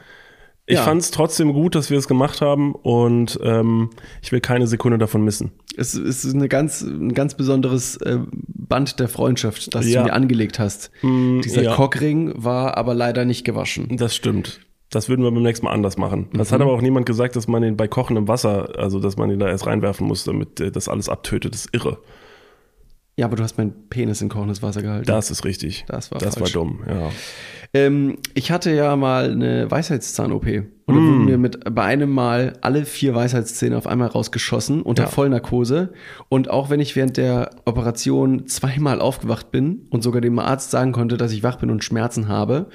Ich Ja. fand es trotzdem gut, dass wir es gemacht haben und ähm, ich will keine Sekunde davon missen. Es, es ist eine ganz, ein ganz besonderes äh, Band der Freundschaft, das Ja. du mir angelegt hast. Dieser ja. Cockring war aber leider nicht gewaschen. Das stimmt. Das würden wir beim nächsten Mal anders machen. Das Mhm. hat aber auch niemand gesagt, dass man den bei kochendem Wasser, also dass man den da erst reinwerfen muss, damit äh, das alles abtötet. Das ist irre. Ja, aber du hast meinen Penis in kochendes Wasser gehalten. Das ist richtig. Das war das falsch. war dumm, ja. Ähm, ich hatte ja mal eine Weisheitszahn-OP. Und da Mm. wurden mir mit bei einem Mal alle vier Weisheitszähne auf einmal rausgeschossen unter Ja. Vollnarkose. Und auch wenn ich während der Operation zweimal aufgewacht bin und sogar dem Arzt sagen konnte, dass ich wach bin und Schmerzen habe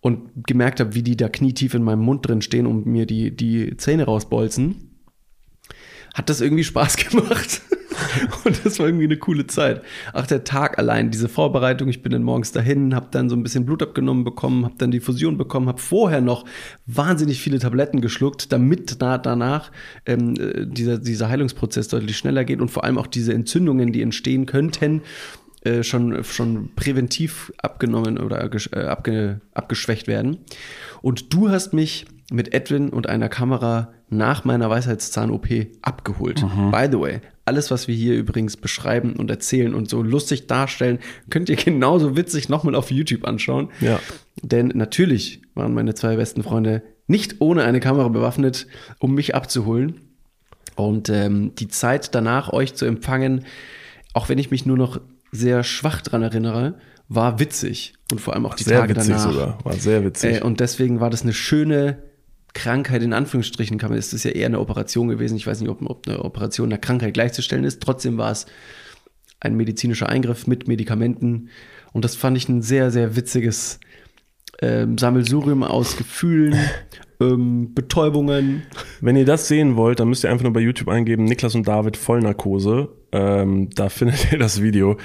und gemerkt habe, wie die da knietief in meinem Mund drin stehen und mir die, die Zähne rausbolzen, hat das irgendwie Spaß gemacht. Und das war irgendwie eine coole Zeit. Ach, der Tag allein, diese Vorbereitung, ich bin dann morgens dahin, habe dann so ein bisschen Blut abgenommen bekommen, habe dann die Fusion bekommen, habe vorher noch wahnsinnig viele Tabletten geschluckt, damit da, danach ähm, äh, dieser, dieser Heilungsprozess deutlich schneller geht und vor allem auch diese Entzündungen, die entstehen könnten, äh, schon, schon präventiv abgenommen oder äh, abge, abgeschwächt werden. Und du hast mich mit Edwin und einer Kamera nach meiner Weisheitszahn-OP abgeholt. By the way, alles, was wir hier übrigens beschreiben und erzählen und so lustig darstellen, könnt ihr genauso witzig nochmal auf YouTube anschauen. Ja. Denn natürlich waren meine zwei besten Freunde nicht ohne eine Kamera bewaffnet, um mich abzuholen. Und ähm, die Zeit danach, euch zu empfangen, auch wenn ich mich nur noch sehr schwach dran erinnere, war witzig. Und vor allem auch die Sehr Tage witzig danach. sogar. War sehr witzig. Äh, und deswegen war das eine schöne Krankheit in Anführungsstrichen. Kann man, es ist ja eher eine Operation gewesen. Ich weiß nicht, ob, ob eine Operation einer Krankheit gleichzustellen ist. Trotzdem war es ein medizinischer Eingriff mit Medikamenten. Und das fand ich ein sehr, sehr witziges ähm, Sammelsurium aus Gefühlen, ähm, Betäubungen. Wenn ihr das sehen wollt, dann müsst ihr einfach nur bei YouTube eingeben, Niklas und David Vollnarkose. Ähm, da findet ihr das Video.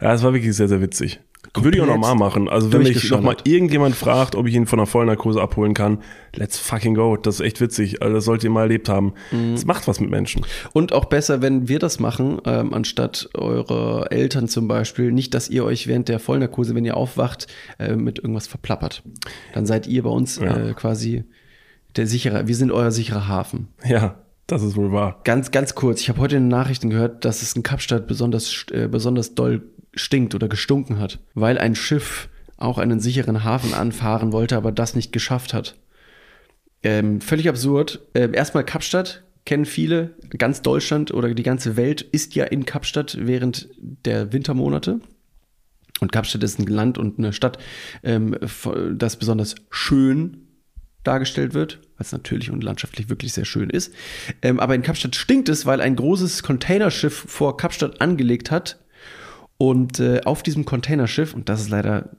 Ja, es war wirklich sehr, sehr witzig. Würde ich auch komplett nochmal machen. Also wenn mich nochmal irgendjemand fragt, ob ich ihn von einer Vollnarkose abholen kann, let's fucking go. Das ist echt witzig. Also das sollt ihr mal erlebt haben. Mhm. Es macht was mit Menschen. Und auch besser, wenn wir das machen, ähm, anstatt eure Eltern zum Beispiel. Nicht, dass ihr euch während der Vollnarkose, wenn ihr aufwacht, äh, mit irgendwas verplappert. Dann seid ihr bei uns Ja. äh, quasi der sichere, wir sind euer sicherer Hafen. Ja, das ist wohl wahr. Ganz, ganz kurz. Ich habe heute in den Nachrichten gehört, dass es in Kapstadt besonders, äh, besonders doll stinkt oder gestunken hat, weil ein Schiff auch einen sicheren Hafen anfahren wollte, aber das nicht geschafft hat. Ähm, völlig absurd. Ähm, erstmal Kapstadt kennen viele. Ganz Deutschland oder die ganze Welt ist ja in Kapstadt während der Wintermonate. Und Kapstadt ist ein Land und eine Stadt, ähm, das besonders schön dargestellt wird, es natürlich und landschaftlich wirklich sehr schön ist. Ähm, aber in Kapstadt stinkt es, weil ein großes Containerschiff vor Kapstadt angelegt hat. Und äh, auf diesem Containerschiff, und das ist leider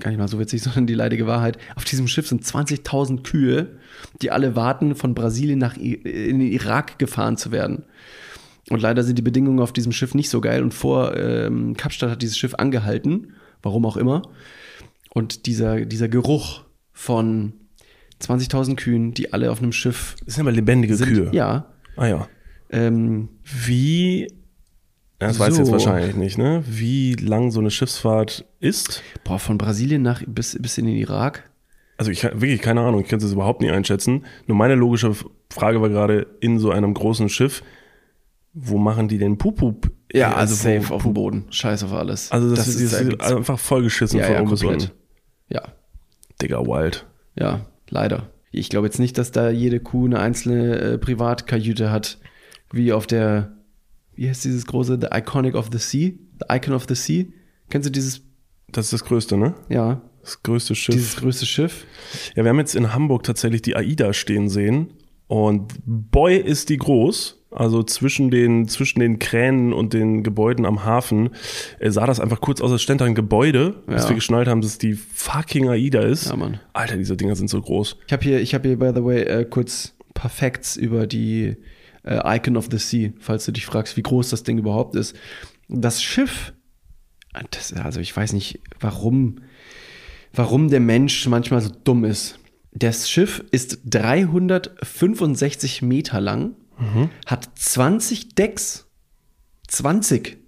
gar nicht mal so witzig, sondern die leidige Wahrheit, auf diesem Schiff sind 20.000 Kühe, die alle warten, von Brasilien nach I in den Irak gefahren zu werden. Und leider sind die Bedingungen auf diesem Schiff nicht so geil. Und vor ähm, Kapstadt hat dieses Schiff angehalten, warum auch immer. Und dieser, dieser Geruch von 20.000 Kühen, die alle auf einem Schiff Das sind aber lebendige sind. Kühe. Ja. Ah ja. Ähm, Wie, ja, das weiß ich jetzt So. wahrscheinlich nicht, ne? Wie lang so eine Schiffsfahrt ist. boah, von Brasilien nach bis, bis in den Irak. Also ich habe wirklich keine Ahnung, ich kann es überhaupt nicht einschätzen. Nur meine logische Frage war gerade in so einem großen Schiff, wo machen die den Pupup? Ja, also wo- safe auf dem Boden. Scheiß auf alles. Also das, ist, da das ist gibt's- einfach vollgeschissen ja, von ja, oben bis unten. Ja, Digga, wild. ja, leider. Ich glaube jetzt nicht, dass da jede Kuh eine einzelne äh, Privatkajüte hat, wie auf der, wie heißt dieses große, The Iconic of the Sea? The Icon of the Sea? Kennst du dieses, Das ist das Größte, ne? ja, Das größte Schiff. dieses größte Schiff? Ja, wir haben jetzt in Hamburg tatsächlich die AIDA stehen sehen. Und boy, ist die groß. Also zwischen den, zwischen den Kränen und den Gebäuden am Hafen äh, sah das einfach kurz aus, als stand da ein Gebäude, bis Ja. wir geschnallt haben, dass es die fucking AIDA ist. Ja, Mann. Alter, diese Dinger sind so groß. Ich habe hier, ich habe hier, by the way, äh, kurz ein paar Facts über die äh, Icon of the Sea, falls du dich fragst, wie groß das Ding überhaupt ist. Das Schiff, das, also ich weiß nicht, warum, warum der Mensch manchmal so dumm ist. Das Schiff ist 365 Meter lang, hat 20 Decks. 20.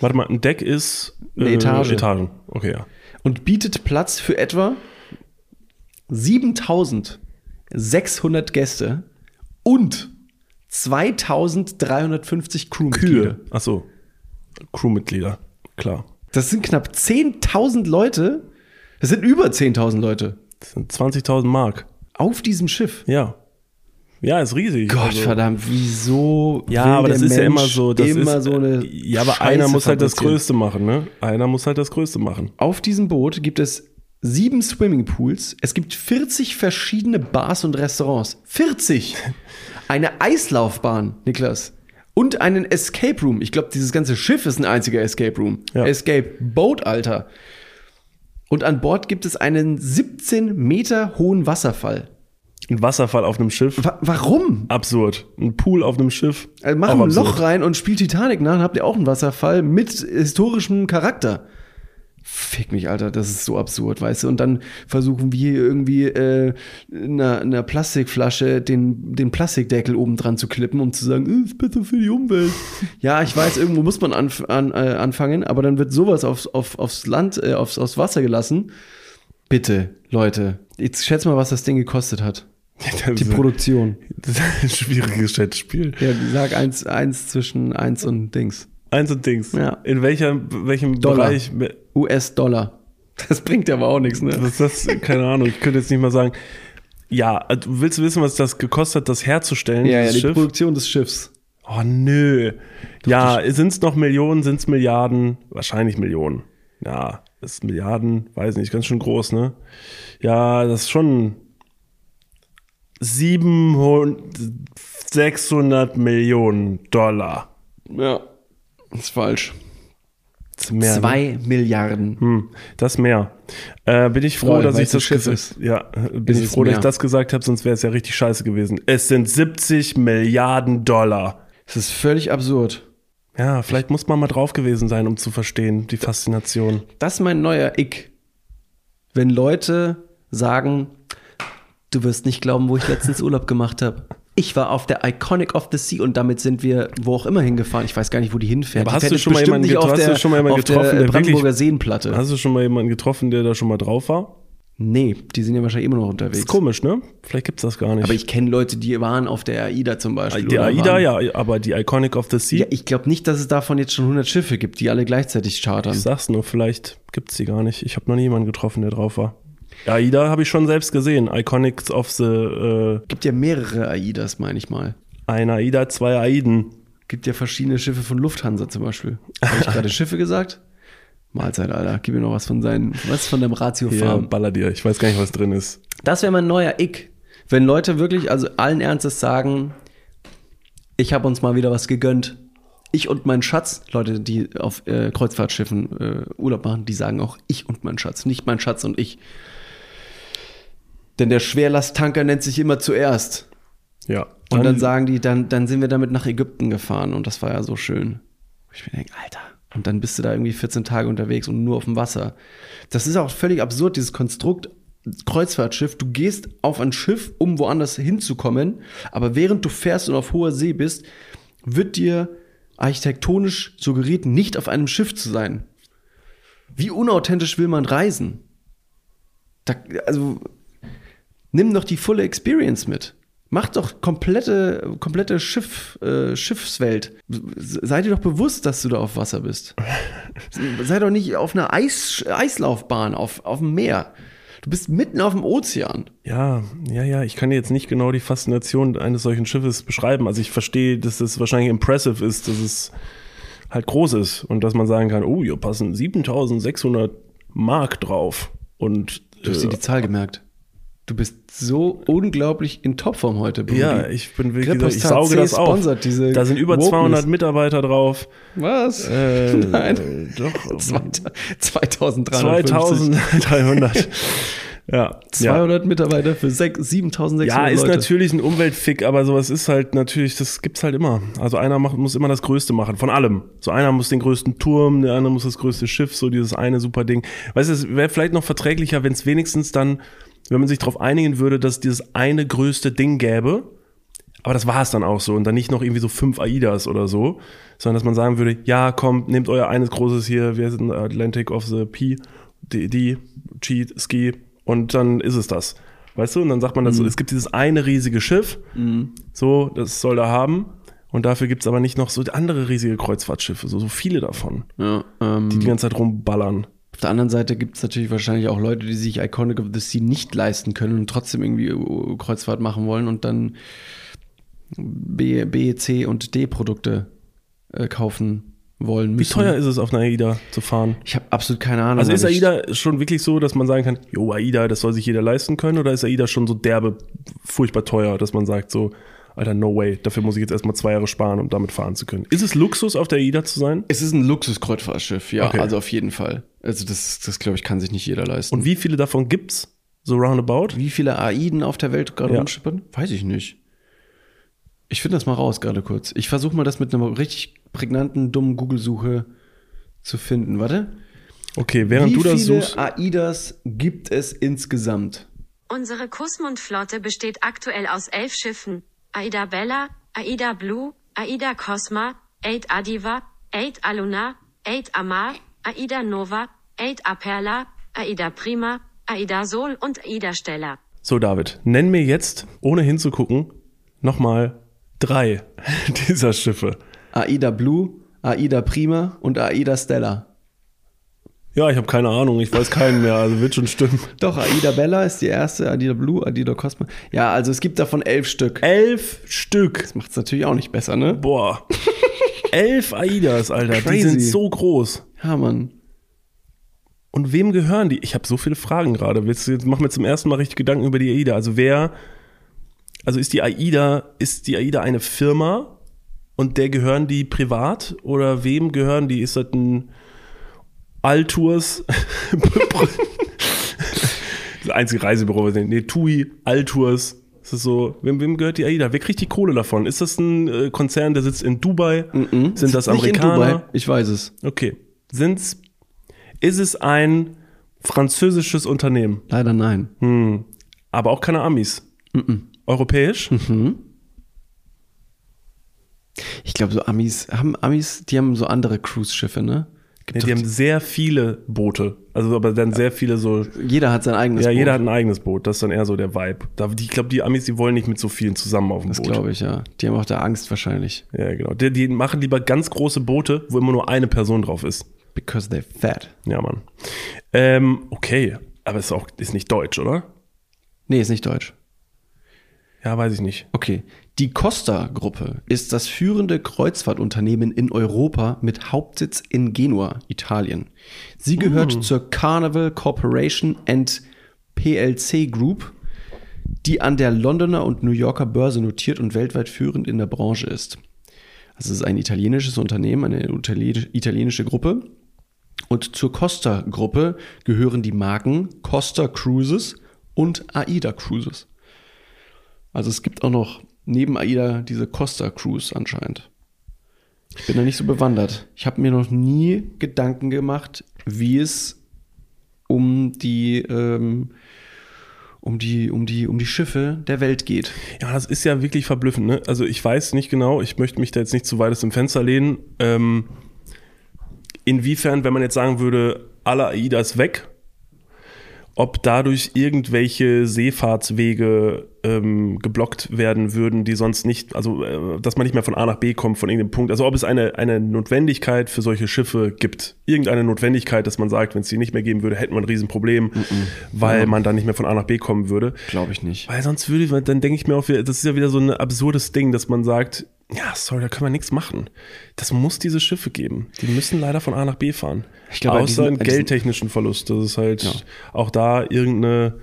Warte mal, ein Deck ist äh, Eine Etage. Etagen. Okay, ja. und bietet Platz für etwa 7600 Gäste und 2350 Crewmitglieder. Kühe. Ach so. Crewmitglieder. Klar. Das sind knapp 10.000 Leute. Das sind über 10.000 Leute Das sind 20.000 Mark. auf diesem Schiff. Ja. Ja, ist riesig. Gott Also- verdammt, wieso? Ja, aber das ist ja immer Mensch so. Das immer ist, so eine. Ja, aber Scheiße einer muss halt das? Größte machen, ne? Einer muss halt das Größte machen. Auf diesem Boot gibt es sieben Swimmingpools. Es gibt 40 verschiedene Bars und Restaurants. 40! Eine Eislaufbahn, Niklas. Und einen Escape Room. Ich glaube, dieses ganze Schiff ist ein einziger Escape Room. Ja. Escape Boat, Alter. Und an Bord gibt es einen 17 Meter hohen Wasserfall. Ein Wasserfall auf einem Schiff. Wa warum? Absurd. Ein Pool auf einem Schiff. Also mach Auch ein absurd. Loch rein und spielt Titanic nach, dann habt ihr auch einen Wasserfall mit historischem Charakter. Fick mich, Alter, das ist so absurd, weißt du? Und dann versuchen wir irgendwie äh, einer, einer Plastikflasche den, den Plastikdeckel oben dran zu klippen, um zu sagen, "Äh, ist besser für die Umwelt. ja, ich weiß, irgendwo muss man anf an, äh, anfangen, aber dann wird sowas aufs, auf, aufs Land, äh, aufs, aufs Wasser gelassen. Bitte, Leute, jetzt schätz mal, was das Ding gekostet hat. Das Die Produktion. Das ist ein schwieriges Schätzspiel. Ja, sag eins, eins zwischen eins und Dings. Eins und Dings. Ja. In welcher, welchem Dollar. Bereich? US-Dollar. Das bringt ja aber auch nichts, ne? Was ist das? Keine Ahnung. Ich könnte jetzt nicht mal sagen. Ja, äh, du willst wissen, was das gekostet hat, das herzustellen? Ja, ja, die Schiff? Produktion des Schiffs. Oh, nö. ja, sind es noch Millionen, sind es Milliarden? Wahrscheinlich Millionen. Ja, ist Milliarden, weiß nicht, ganz schön groß, ne? Ja, das ist schon 700, 600 Millionen Dollar. Ja, ist falsch. Das ist mehr, ne? Zwei Milliarden. Hm, das mehr. Äh, bin ich froh, Lol, dass ich es das Schiff gesagt- ist. Ja, bin Ist ich es froh, dass ich das gesagt habe, sonst wäre es ja richtig scheiße gewesen. Es sind 70 Milliarden Dollar. Das ist völlig absurd. Ja, vielleicht muss man mal drauf gewesen sein, um zu verstehen, die Faszination. Das ist mein neuer Ick. Wenn Leute sagen, du wirst nicht glauben, wo ich letztens Urlaub gemacht habe. Ich war auf der Iconic of the Sea und damit sind wir wo auch immer hingefahren. Ich weiß gar nicht, wo die hinfährt. Aber Die hast du schon mal jemanden nicht hast du der, schon mal jemanden getroffen, der der wirklich- Brandenburger Seenplatte? Hast du schon mal jemanden getroffen, der da schon mal drauf war? nee, die sind ja wahrscheinlich immer noch unterwegs. ist komisch, ne? Vielleicht gibt's das gar nicht. Aber ich kenne Leute, die waren auf der AIDA zum Beispiel. die AIDA, waren- ja, aber die Iconic of the Sea, Ja, ich glaube nicht, dass es davon jetzt schon 100 Schiffe gibt, die alle gleichzeitig chartern. ich sag's nur, vielleicht gibt's die gar nicht. Ich habe noch nie jemanden getroffen, der drauf war. AIDA habe ich schon selbst gesehen. Iconics of the äh, gibt ja mehrere AIDAs, meine ich mal. ein AIDA, zwei AIDen. Gibt ja verschiedene Schiffe von Lufthansa zum Beispiel. Habe ich gerade Schiffe gesagt? Mahlzeit, Alter. Gib mir noch was von seinen, was von dem Ratio Farm. baller dir. Ich weiß gar nicht, was drin ist. Das wäre mein neuer Ick. Wenn Leute wirklich, also allen Ernstes sagen, ich habe uns mal wieder was gegönnt. Ich und mein Schatz, Leute, die auf äh, Kreuzfahrtschiffen äh, Urlaub machen, die sagen auch ich und mein Schatz, nicht mein Schatz und ich. Denn der Schwerlasttanker nennt sich immer zuerst. Ja. Und dann, sagen die, dann, dann sind wir damit nach Ägypten gefahren und das war ja so schön. Ich mir denke, Alter. Und dann bist du da irgendwie 14 Tage unterwegs und nur auf dem Wasser. Das ist auch völlig absurd, dieses Konstrukt Kreuzfahrtschiff. Du gehst auf ein Schiff, um woanders hinzukommen, aber während du fährst und auf hoher See bist, wird dir architektonisch suggeriert, nicht auf einem Schiff zu sein. Wie unauthentisch will man reisen? Da, also, nimm doch die volle Experience mit. Mach doch komplette, komplette Schiff, äh, Schiffswelt. Sei dir doch bewusst, dass du da auf Wasser bist. Sei doch nicht auf einer Eis, Eislaufbahn, auf, auf dem Meer. Du bist mitten auf dem Ozean. Ja, ja, ja, ich kann dir jetzt nicht genau die Faszination eines solchen Schiffes beschreiben. Also ich verstehe, dass das wahrscheinlich impressive ist, dass es halt groß ist und dass man sagen kann, oh, hier passen 7600 Mark drauf. Und Du hast äh, dir die Zahl gemerkt. Du bist so unglaublich in Topform heute, Brudi. ja, ich bin wirklich, ich Repostat sauge C das auf. diese Da sind über Wokeness. 200 Mitarbeiter drauf. Was? Äh, Nein. äh, Doch. 2350. 2300. ja. 200 Mitarbeiter für 6 7600 Ja, ist Leute. natürlich ein Umweltfick, aber sowas ist halt natürlich, das gibt's halt immer. Also einer macht, muss immer das Größte machen, von allem. So einer muss den größten Turm, der andere muss das größte Schiff, so dieses eine super Ding. Weißt du, es wäre vielleicht noch verträglicher, wenn es wenigstens dann, wenn man sich darauf einigen würde, dass dieses eine größte Ding gäbe. Aber das war es dann auch so und dann nicht noch irgendwie so fünf AIDAs oder so, sondern dass man sagen würde, ja, kommt, nehmt euer eines großes hier, wir sind Atlantic of the P, D, D, Cheat, Ski und dann ist es das. Weißt du? Und dann sagt man das so, es gibt dieses eine riesige Schiff, so, das soll da haben. Und dafür gibt's aber nicht noch so andere riesige Kreuzfahrtschiffe, so, so viele davon, Ja, ähm, die die ganze Zeit rumballern. Auf der anderen Seite gibt es natürlich wahrscheinlich auch Leute, die sich Iconic of the Sea nicht leisten können und trotzdem irgendwie äh, Kreuzfahrt machen wollen und dann B, B C und D Produkte äh, kaufen wollen Wie müssen. teuer ist es, auf einer AIDA zu fahren? Ich habe absolut keine Ahnung. Also ist AIDA schon wirklich so, dass man sagen kann, jo, AIDA, das soll sich jeder leisten können? Oder ist AIDA schon so derbe, furchtbar teuer, dass man sagt so, Alter, no way, dafür muss ich jetzt erstmal zwei Jahre sparen, um damit fahren zu können. Ist es Luxus, auf der AIDA zu sein? Es ist ein Luxuskreuzfahrtschiff, ja, Okay. also auf jeden Fall. Also das, das glaube ich, kann sich nicht jeder leisten. Und wie viele davon gibt's? So roundabout? Wie viele AIDen auf der Welt gerade Ja. rumschippern? Weiß ich nicht. Ich finde das mal raus gerade kurz. Ich versuche mal das mit einer richtig prägnanten, dummen Google-Suche zu finden. Warte. Okay, während Wie du das viele suchst. AIDAs gibt es insgesamt? Unsere Kusmund-Flotte besteht aktuell aus elf Schiffen. Aida Bella, Aida Blue, Aida Cosma, Aid Adiva, Aid Aluna, Aid Amar, Aida Nova, Aid Aperla, Aida Prima, Aida Sol und Aida Stella. So, David, nenn mir jetzt, ohne hinzugucken, nochmal drei dieser Schiffe. AIDA Blue, AIDA Prima und AIDA Stella. Ja, ich habe keine Ahnung, ich weiß keinen mehr, also wird schon stimmen. Doch, AIDA Bella ist die erste, AIDA Blue, AIDA Cosma. Ja, also es gibt davon elf Stück. Elf Stück. Das macht es natürlich auch nicht besser, ne? Boah. Elf AIDAs, Alter. Die Crazy. sind so groß. Ja, Mann. Und wem gehören die? Ich habe so viele Fragen gerade. Willst du jetzt mach mir zum ersten Mal richtig Gedanken über die AIDA. Also wer, also ist die AIDA, ist die AIDA eine Firma und der gehören die privat oder wem gehören die? Ist das ein Altours? das einzige Reisebüro, was ich- nee, TUI, Altours, Es ist so, wem, wem gehört die AIDA? Wer kriegt die Kohle davon? Ist das ein äh, Konzern, der sitzt in Dubai? Sind das Nicht in Amerikaner? Dubai, Ich weiß es. Okay. Sind's, ist es ein französisches Unternehmen? Leider nein. Hm. Aber auch keine Amis. Europäisch? Ich glaube, so Amis, haben Amis, die haben so andere Cruise-Schiffe, ne? Gibt Nee, doch die haben sehr viele Boote. Also aber dann sehr viele so. jeder hat sein eigenes Ja, Boot. jeder hat ein eigenes Boot. Das ist dann eher so der Vibe. Da, die, ich glaube, die Amis, die wollen nicht mit so vielen zusammen auf dem Das Boot. glaube ich, ja. Die haben auch da Angst wahrscheinlich. Ja, genau. Die, die machen lieber ganz große Boote, wo immer nur eine Person drauf ist. Because they're fat. Ja, Mann. Ähm, okay. Aber ist auch, ist nicht deutsch, oder? Nee, ist nicht deutsch. Ja, weiß ich nicht. Okay. Die Costa-Gruppe ist das führende Kreuzfahrtunternehmen in Europa mit Hauptsitz in Genua, Italien. Sie gehört zur Carnival Corporation and PLC Group, die an der Londoner und New Yorker Börse notiert und weltweit führend in der Branche ist. Es ist ein italienisches Unternehmen, eine itali- italienische Gruppe. Und zur Costa-Gruppe gehören die Marken Costa Cruises und AIDA Cruises. Also es gibt auch noch neben AIDA diese Costa Cruise anscheinend. Ich bin da nicht so bewandert. Ich habe mir noch nie Gedanken gemacht, wie es um die, ähm, um die, um die, um die Schiffe der Welt geht. Ja, das ist ja wirklich verblüffend. Ne? Also ich weiß nicht genau, ich möchte mich da jetzt nicht zu weit aus dem Fenster lehnen. Ähm, inwiefern, wenn man jetzt sagen würde, alle AIDAs weg, ob dadurch irgendwelche Seefahrtswege ähm, geblockt werden würden, die sonst nicht, also äh, dass man nicht mehr von A nach B kommt von irgendeinem Punkt. Also ob es eine, eine Notwendigkeit für solche Schiffe gibt. Irgendeine Notwendigkeit, dass man sagt, wenn es die nicht mehr geben würde, hätten wir ein Riesenproblem, weil man dann nicht mehr von A nach B kommen würde. Glaube ich nicht. Weil sonst würde ich, dann denke ich mir auch, das ist ja wieder so ein absurdes Ding, dass man sagt, ja, sorry, da können wir nichts machen. Das muss diese Schiffe geben. Die müssen leider von A nach B fahren. Ich glaube, Außer diesen- geldtechnischen Verlust, dass es halt auch da irgendeine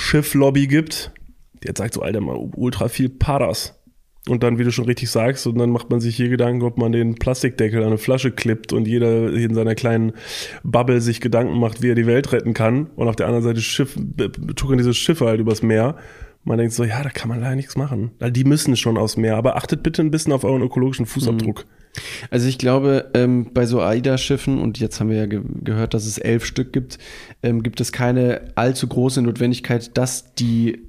Schifflobby gibt, jetzt sagt so, Alter, mal ultra viel Paras. Und dann, wie du schon richtig sagst, und dann macht man sich hier Gedanken, ob man den Plastikdeckel an eine Flasche klippt und jeder in seiner kleinen Bubble sich Gedanken macht, wie er die Welt retten kann. Und auf der anderen Seite Schiff, betuckern diese Schiffe halt übers Meer. Man denkt so, ja, da kann man leider nichts machen. Die müssen schon aufs Meer. Aber achtet bitte ein bisschen auf euren ökologischen Fußabdruck. Also ich glaube, ähm, bei so AIDA-Schiffen, und jetzt haben wir ja ge gehört, dass es elf Stück gibt, ähm, gibt es keine allzu große Notwendigkeit, dass die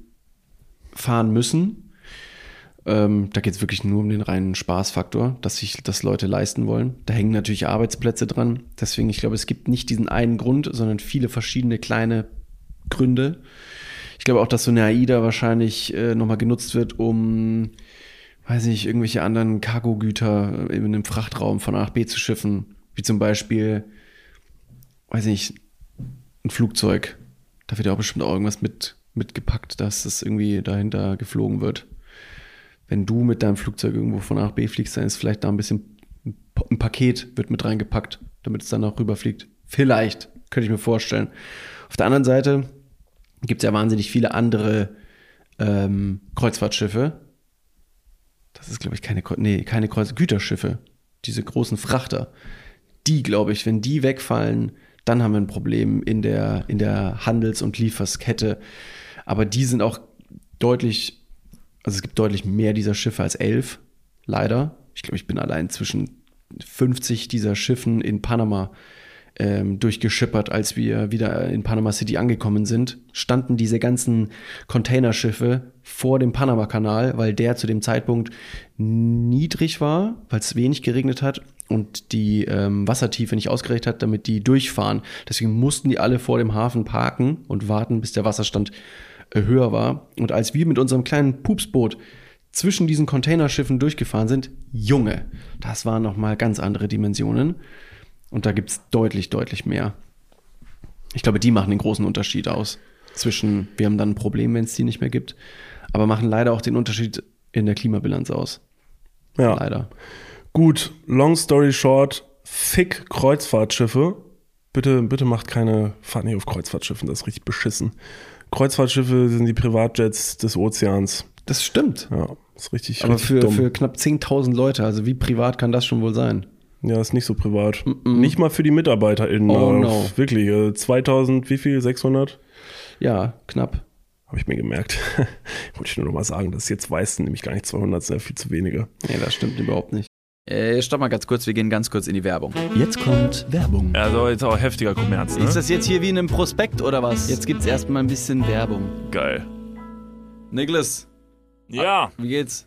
fahren müssen. Ähm, da geht es wirklich nur um den reinen Spaßfaktor, dass sich das Leute leisten wollen. Da hängen natürlich Arbeitsplätze dran. Deswegen, ich glaube, es gibt nicht diesen einen Grund, sondern viele verschiedene kleine Gründe. Ich glaube auch, dass so eine AIDA wahrscheinlich äh, nochmal genutzt wird, um weiß nicht, irgendwelche anderen Cargogüter in einem Frachtraum von A nach B zu schiffen, wie zum Beispiel, weiß nicht, ein Flugzeug. Da wird ja auch bestimmt auch irgendwas mit, mitgepackt, dass es irgendwie dahinter geflogen wird. Wenn du mit deinem Flugzeug irgendwo von A nach B fliegst, dann ist vielleicht da ein bisschen ein Paket wird mit reingepackt, damit es dann auch rüberfliegt. Vielleicht, könnte ich mir vorstellen. Auf der anderen Seite gibt es ja wahnsinnig viele andere ähm, Kreuzfahrtschiffe, das ist, glaube ich, keine, nee, keine Kreuz Güterschiffe, diese großen Frachter. Die, glaube ich, wenn die wegfallen, dann haben wir ein Problem in der, in der Handels- und Lieferskette. Aber die sind auch deutlich, also es gibt deutlich mehr dieser Schiffe als elf, leider. Ich glaube, ich bin allein zwischen 50 dieser Schiffen in Panama ähm, durchgeschippert, als wir wieder in Panama City angekommen sind, standen diese ganzen Containerschiffe vor dem Panama-Kanal, weil der zu dem Zeitpunkt niedrig war, weil es wenig geregnet hat und die ähm, Wassertiefe nicht ausgereicht hat, damit die durchfahren. Deswegen mussten die alle vor dem Hafen parken und warten, bis der Wasserstand äh, höher war. Und als wir mit unserem kleinen Pupsboot zwischen diesen Containerschiffen durchgefahren sind, Junge, das waren nochmal ganz andere Dimensionen. Und da gibt es deutlich, deutlich mehr. Ich glaube, die machen den großen Unterschied aus. Zwischen, wir haben dann ein Problem, wenn es die nicht mehr gibt, aber machen leider auch den Unterschied in der Klimabilanz aus. Ja. Leider. Gut, long story short, fick Kreuzfahrtschiffe. Bitte, bitte macht keine, fahrt nicht auf Kreuzfahrtschiffen, das ist richtig beschissen. Kreuzfahrtschiffe sind die Privatjets des Ozeans. Das stimmt. Ja, ist richtig, Aber richtig für, dumm. für knapp 10.000 Leute, also wie privat kann das schon wohl sein? Ja, ist nicht so privat. Nicht mal für die MitarbeiterInnen. Oh, no. Wirklich, äh, 2000, wie viel? 600? Ja, knapp. Habe ich mir gemerkt. Wollte ich nur noch mal sagen, dass jetzt weißt du nämlich gar nicht 200, sind ja viel zu wenige. Nee, das stimmt überhaupt nicht. Äh, stopp mal ganz kurz, wir gehen ganz kurz in die Werbung. Jetzt kommt Werbung. Also jetzt auch heftiger Kommerz, ne? Ist das jetzt hier wie in einem Prospekt oder was? Jetzt gibt's erstmal ein bisschen Werbung. geil. Niklas, Ja, wie geht's?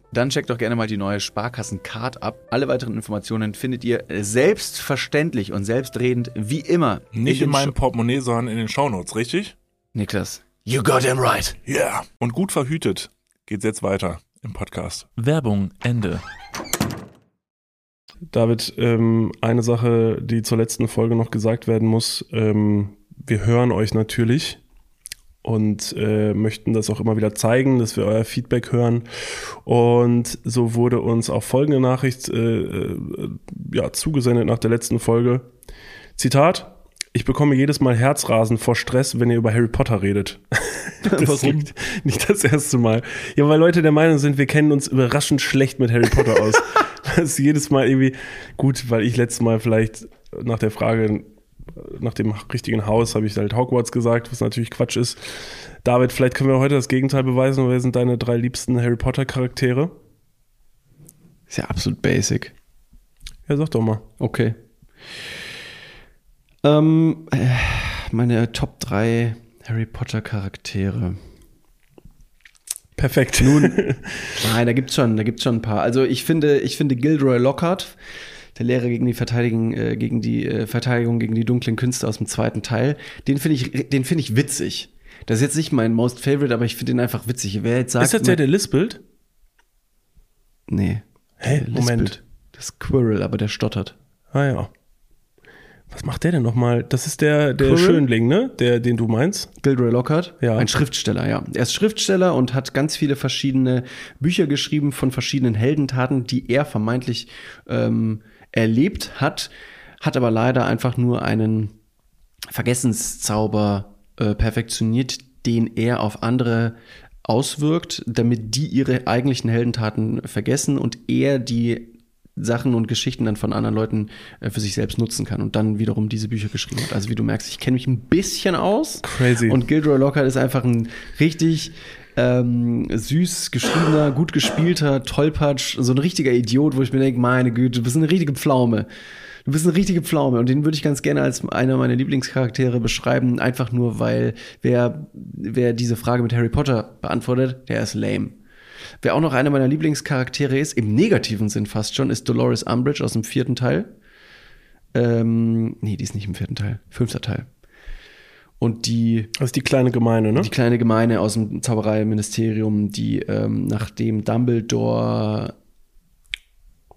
dann checkt doch gerne mal die neue Sparkassen-Card ab. Alle weiteren Informationen findet ihr selbstverständlich und selbstredend wie immer Nicht in, den meinem Portemonnaie, sondern in den Shownotes, richtig? Niklas. You got him right. Ja. Yeah. Und gut verhütet geht's jetzt weiter im Podcast. Werbung Ende. David, ähm, eine Sache, die zur letzten Folge noch gesagt werden muss. Ähm, wir hören euch natürlich und äh, möchten das auch immer wieder zeigen, dass wir euer Feedback hören. Und so wurde uns auch folgende Nachricht äh, äh, ja, zugesendet nach der letzten Folge. Zitat. Ich bekomme jedes Mal Herzrasen vor Stress, wenn ihr über Harry Potter redet. das liegt nicht das erste Mal. Ja, weil Leute der Meinung sind, wir kennen uns überraschend schlecht mit Harry Potter aus. das ist jedes Mal irgendwie gut, weil ich letztes Mal vielleicht nach der Frage nach dem richtigen Haus habe ich halt Hogwarts gesagt, was natürlich Quatsch ist. David, vielleicht können wir heute das Gegenteil beweisen. Wer sind deine drei liebsten Harry Potter Charaktere? Ist ja absolut basic. Ja, sag doch mal. Okay. Ähm, äh, meine Top 3 Harry Potter Charaktere. Perfekt. Nun, nein, da gibt's schon, da gibt's schon ein paar. Also ich finde, ich finde Gilderoy Lockhart, der Lehrer gegen die Verteidigung, äh, gegen die äh, Verteidigung gegen die dunklen Künste aus dem zweiten Teil, den finde ich, den finde ich witzig. Das ist jetzt nicht mein most favorite, aber ich finde den einfach witzig. Wer jetzt sagt, ist das der, der lispelt? nee, Hä? der Moment. lispelt. Das ist Quirrell, aber der stottert. Ah ja. Was macht der denn nochmal? Das ist der, der? Schönling, ne? Der, den du meinst? Gilderoy Lockhart? Ja. Ein Schriftsteller, ja. Er ist Schriftsteller und hat ganz viele verschiedene Bücher geschrieben von verschiedenen Heldentaten, die er vermeintlich ähm, erlebt hat, hat aber leider einfach nur einen Vergessenszauber äh, perfektioniert, den er auf andere auswirkt, damit die ihre eigentlichen Heldentaten vergessen und er die Sachen und Geschichten dann von anderen Leuten äh, für sich selbst nutzen kann und dann wiederum diese Bücher geschrieben hat. Also wie du merkst, ich kenne mich ein bisschen aus. Crazy. Und Gilderoy Lockhart ist einfach ein richtig ähm, süß geschriebener, gut gespielter Tollpatsch, so ein richtiger Idiot, wo ich mir denke, meine Güte, du bist eine richtige Pflaume. Du bist eine richtige Pflaume und den würde ich ganz gerne als einer meiner Lieblingscharaktere beschreiben, einfach nur, weil wer, wer diese Frage mit Harry Potter beantwortet, der ist lame. Wer auch noch einer meiner Lieblingscharaktere ist, im negativen Sinn fast schon, ist Dolores Umbridge aus dem vierten Teil. Ähm, nee, die ist nicht im vierten Teil, fünfter Teil. Und die, ist die kleine Gemeine, ne? die kleine Gemeine aus dem Zaubereiministerium, die ähm, nachdem Dumbledore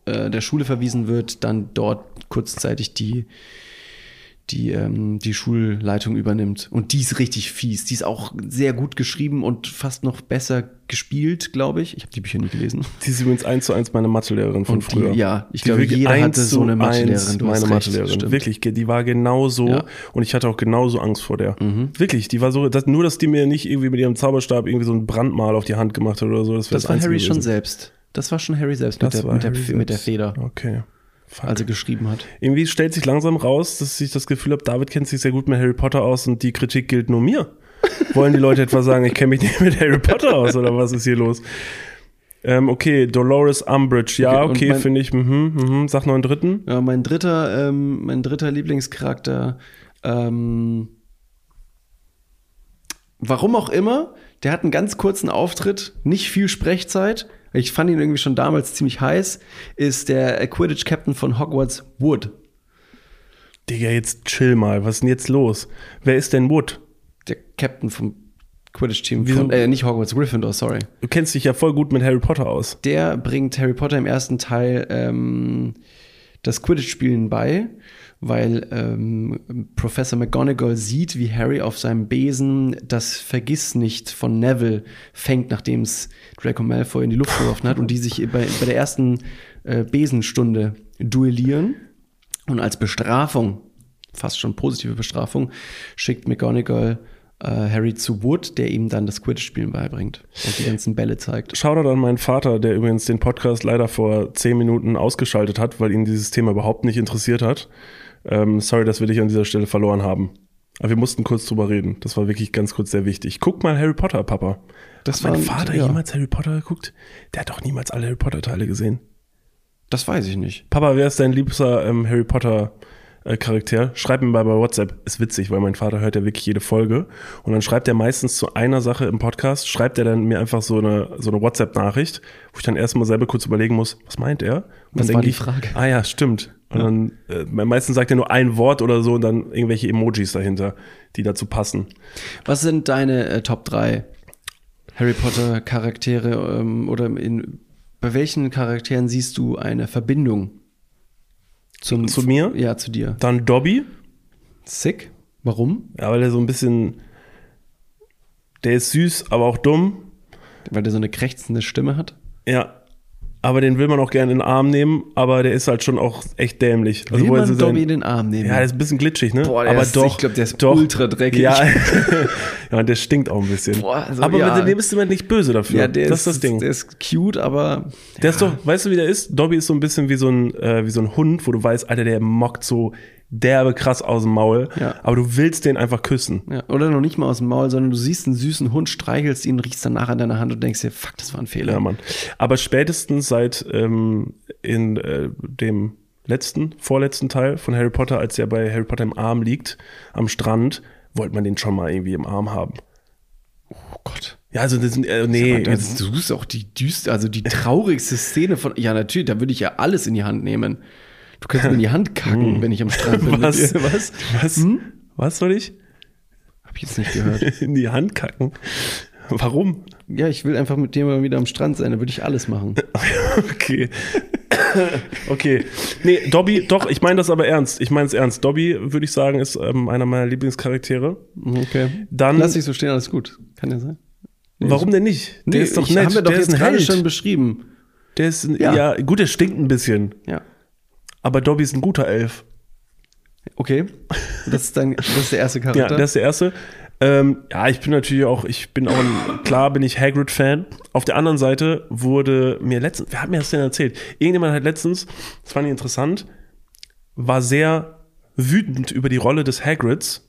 äh, der Schule verwiesen wird, dann dort kurzzeitig die, die ähm, die Schulleitung übernimmt. Und die ist richtig fies. Die ist auch sehr gut geschrieben und fast noch besser gespielt, glaube ich. Ich habe die Bücher nie gelesen. Die ist übrigens eins zu eins meine Mathelehrerin von Und die- früher. ja, ich Die glaube, jeder eins hatte so eine Mathelehrerin, du Meine Mathelehrerin. stimmt. Wirklich, die war genauso Ja. Mhm. und ich hatte auch genauso Angst vor der. Wirklich, die war so, dass, nur dass die mir nicht irgendwie mit ihrem Zauberstab irgendwie so ein Brandmal auf die Hand gemacht hat oder so. Das, Das war Einzige Harry schon gewesen. selbst. Das war schon Harry selbst Das mit, der, mit, der, Harry mit der selbst. Feder, Okay. Fuck. als er geschrieben hat. Irgendwie stellt sich langsam raus, dass ich das Gefühl habe, David kennt sich sehr gut mit Harry Potter aus und die Kritik gilt nur mir. Wollen die Leute etwa sagen, ich kenne mich nicht mit Harry Potter aus oder was ist hier los? Ähm, okay, Dolores Umbridge, ja, Okay, okay, finde ich, mhm, mhm, sag noch einen dritten. Ja, mein dritter, ähm, mein dritter Lieblingscharakter, ähm, warum auch immer, der hat einen ganz kurzen Auftritt, nicht viel Sprechzeit. Ich fand ihn irgendwie schon damals ziemlich heiß, ist der Quidditch-Captain von Hogwarts Wood. Digga, jetzt chill mal, was ist denn jetzt los? Wer ist denn Wood? Der Captain vom Quidditch-Team äh, nicht Hogwarts, Gryffindor, sorry. Du kennst dich ja voll gut mit Harry Potter aus. Der bringt Harry Potter im ersten Teil ähm, das Quidditch-Spielen bei, weil ähm, Professor McGonagall sieht, wie Harry auf seinem Besen das Vergiss nicht von Neville fängt, nachdem es Draco Malfoy in die Luft geworfen hat und die sich bei, bei der ersten äh, Besenstunde duellieren. Und als Bestrafung, fast schon positive Bestrafung, schickt McGonagall äh, Harry zu Wood, der ihm dann das Quidditch-Spielen beibringt und die ganzen Bälle zeigt. Shoutout an meinen Vater, der übrigens den Podcast leider vor zehn Minuten ausgeschaltet hat, weil ihn dieses Thema überhaupt nicht interessiert hat. Ähm, sorry, dass wir dich an dieser Stelle verloren haben. Aber wir mussten kurz drüber reden. Das war wirklich ganz kurz sehr wichtig. Guck mal Harry Potter, Papa. Das hat mein Vater ja. jemals Harry Potter geguckt? Der hat doch niemals alle Harry Potter Teile gesehen. Das weiß ich nicht. Papa, wer ist dein liebster ähm, Harry Potter äh, Charakter? Schreib mir mal bei WhatsApp. Ist witzig, weil mein Vater hört ja wirklich jede Folge. Und dann schreibt er meistens zu einer Sache im Podcast, schreibt er dann mir einfach so eine, so eine WhatsApp-Nachricht, wo ich dann erstmal selber kurz überlegen muss, was meint er? Und Was war die ich, Frage? Ah ja, stimmt. Und dann, äh, meistens sagt er nur ein Wort oder so und dann irgendwelche Emojis dahinter, die dazu passen. Was sind deine äh, Top 3 Harry Potter Charaktere ähm, oder in, bei welchen Charakteren siehst du eine Verbindung zum, Zu mir? Ja, zu dir. Dann Dobby, Sick. Warum? ja, weil er so ein bisschen, der ist süß, aber auch dumm. Weil der so eine krächzende Stimme hat. Ja. Aber den will man auch gerne in den Arm nehmen, aber der ist halt schon auch echt dämlich. Will wo er man so Dobby in den Arm nehmen? Ja, der ist ein bisschen glitschig, ne? Boah, der aber ist- doch. ich glaub, der ist doch. ultra dreckig. Ja. ja, und der stinkt auch ein bisschen. Boah, also, aber ja. mit dem bist du mir nicht böse dafür. Ja, der das ist, ist das Ding. Der ist cute, aber Der ist doch, weißt du, wie der ist? Dobby ist so ein bisschen wie so ein, äh, wie so ein Hund, wo du weißt, Alter, der mockt so derbe krass aus dem Maul. Ja. Aber du willst den einfach küssen. ja, oder noch nicht mal aus dem Maul, sondern du siehst einen süßen Hund, streichelst ihn, riechst danach an deiner Hand und denkst dir, fuck, das war ein Fehler. Ja, Mann. Aber spätestens seit ähm, in äh, dem letzten, vorletzten Teil von Harry Potter, als er bei Harry Potter im Arm liegt, am Strand, wollte man den schon mal irgendwie im Arm haben. Oh Gott. Ja, also das sind, äh, nee, Aber das, du suchst auch die düster, also die traurigste Szene von. Ja, natürlich, da würde ich ja alles in die Hand nehmen. Du könntest mir in die Hand kacken, wenn ich am Strand bin. mit was, dir. Was? was, was soll ich? Hab ich jetzt nicht gehört. In die Hand kacken? Warum? Ja, ich will einfach mit dir mal wieder am Strand sein, da würde ich alles machen. Okay. okay. Nee, Dobby, doch, ich meine das aber ernst. Ich meine es ernst. Dobby, würde ich sagen, ist ähm, einer meiner Lieblingscharaktere. Okay. Dann, Lass dich so stehen, alles gut. Kann ja sein. warum denn nicht? Der Nee, ist doch nett. Haben wir doch der jetzt gerade Held. schon beschrieben. Der ist, ein, ja. Ja. gut, der stinkt ein bisschen. Ja. Aber Dobby ist ein guter Elf. Okay. Das ist, dein, das ist der erste Ja, Charakter. das ist der erste. Ähm, ja, ich bin natürlich auch, ich bin auch, ein, klar bin ich Hagrid-Fan. Auf der anderen Seite wurde mir letztens, wer hat mir das denn erzählt? Irgendjemand hat letztens, das fand ich interessant, war sehr wütend über die Rolle des Hagrids,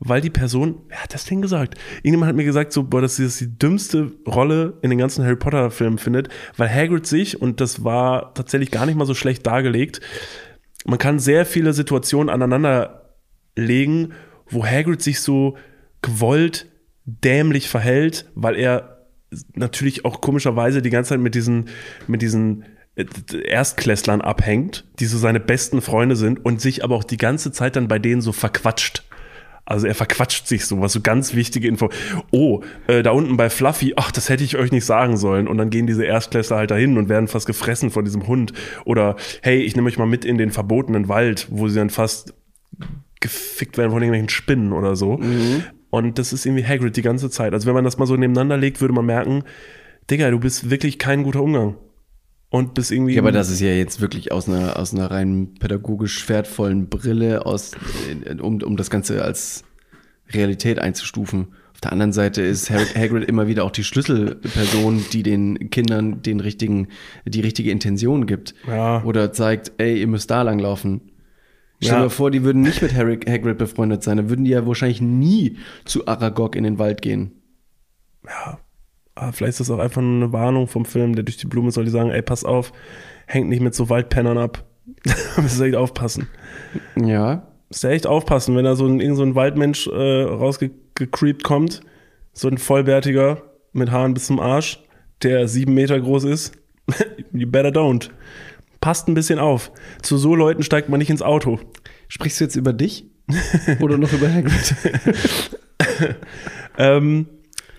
weil die Person, wer hat das denn gesagt? Irgendjemand hat mir gesagt, so, boah, dass sie das die dümmste Rolle in den ganzen Harry Potter Filmen findet, weil Hagrid sich, und das war tatsächlich gar nicht mal so schlecht dargelegt, man kann sehr viele Situationen aneinander legen, wo Hagrid sich so gewollt dämlich verhält, weil er natürlich auch komischerweise die ganze Zeit mit diesen, mit diesen Erstklässlern abhängt, die so seine besten Freunde sind und sich aber auch die ganze Zeit dann bei denen so verquatscht. Also er verquatscht sich so, was so ganz wichtige Info. Oh, äh, da unten bei Fluffy, ach, das hätte ich euch nicht sagen sollen. Und dann gehen diese Erstklässler halt dahin und werden fast gefressen von diesem Hund. Oder hey, ich nehme euch mal mit in den verbotenen Wald, wo sie dann fast gefickt werden von irgendwelchen Spinnen oder so. Und das ist irgendwie Hagrid die ganze Zeit. Also wenn man das mal so nebeneinander legt, würde man merken, Digga, du bist wirklich kein guter Umgang. Und bist irgendwie. Ja, aber das ist ja jetzt wirklich aus einer, aus einer rein pädagogisch wertvollen Brille, aus, äh, um, um das Ganze als Realität einzustufen. Auf der anderen Seite ist Hag- Hagrid immer wieder auch die Schlüsselperson, die den Kindern den richtigen, die richtige Intention gibt. Ja. Oder zeigt, ey, ihr müsst da langlaufen. Stell Ja. dir mal vor, die würden nicht mit Harry, Hagrid befreundet sein. Dann würden die ja wahrscheinlich nie zu Aragog in den Wald gehen. Ah, vielleicht ist das auch einfach nur eine Warnung vom Film, der durch die Blume soll die sagen, ey, pass auf, hängt nicht mit so Waldpennern ab. Müsst ihr echt aufpassen. Ja. Müsst ihr echt aufpassen, wenn da so ein, irgend so ein Waldmensch äh, rausgecreept kommt, so ein Vollbärtiger mit Haaren bis zum Arsch, der sieben Meter groß ist. you better don't. Passt ein bisschen auf. Zu so Leuten steigt man nicht ins Auto. Sprichst du jetzt über dich? Oder noch über Hagrid? Ähm,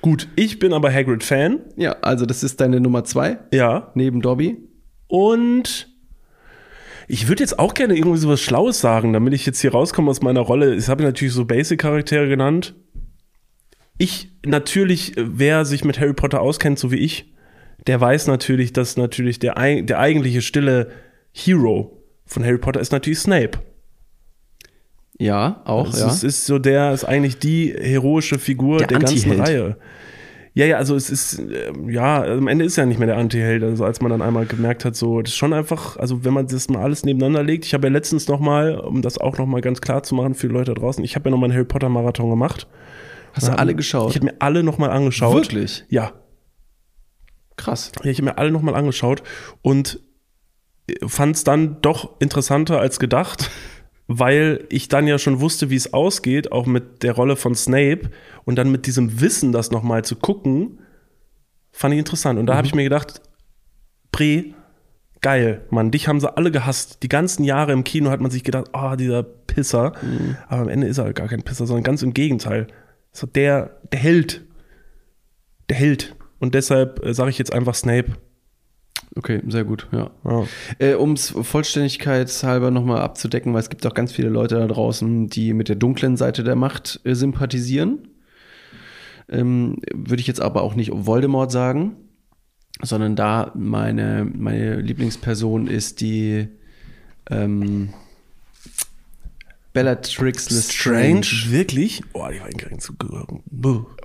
gut, ich bin aber Hagrid-Fan. ja, also das ist deine Nummer zwei, Ja. neben Dobby. Und ich würde jetzt auch gerne irgendwie sowas Schlaues sagen, damit ich jetzt hier rauskomme aus meiner Rolle. Ich habe natürlich so Basic-Charaktere genannt. Ich natürlich, äh, wer sich mit Harry Potter auskennt, so wie ich, der weiß natürlich, dass natürlich der, der eigentliche stille Hero von Harry Potter ist natürlich Snape. Ja, auch, Es ja. ist, ist so der, ist eigentlich die heroische Figur Der der, ganzen. Reihe. Ja, ja, also es ist, ähm, ja, am Ende ist er nicht mehr der Anti-Held, also als man dann einmal gemerkt hat, so, das ist schon einfach, also wenn man das mal alles nebeneinander legt, ich habe ja letztens noch mal, um das auch noch mal ganz klar zu machen für die Leute da draußen, ich habe ja noch mal einen Harry Potter Marathon gemacht. Hast du alle geschaut? Ich habe mir alle noch mal angeschaut. Wirklich? Ja, Krass. ja, ich habe mir alle nochmal angeschaut und fand es dann doch interessanter als gedacht, weil ich dann ja schon wusste, wie es ausgeht, auch mit der Rolle von Snape und dann mit diesem Wissen, das nochmal zu gucken, fand ich interessant. Und da habe ich mir gedacht, Pre, geil, Mann, dich haben sie alle gehasst. Die ganzen Jahre im Kino hat man sich gedacht, ah, dieser Pisser. Aber am Ende ist er gar kein Pisser, sondern ganz im Gegenteil. So der, der Held. Der Held. Und deshalb äh, sage ich jetzt einfach Snape. Okay, sehr gut, ja. Ja. Äh, um es vollständigkeitshalber nochmal abzudecken, weil es gibt auch ganz viele Leute da draußen, die mit der dunklen Seite der Macht äh, sympathisieren. Ähm, Würde ich jetzt aber auch nicht Voldemort sagen, sondern da meine, meine Lieblingsperson ist die ähm, Bellatrix Lestrange. Wirklich? Boah, die war eigentlich zu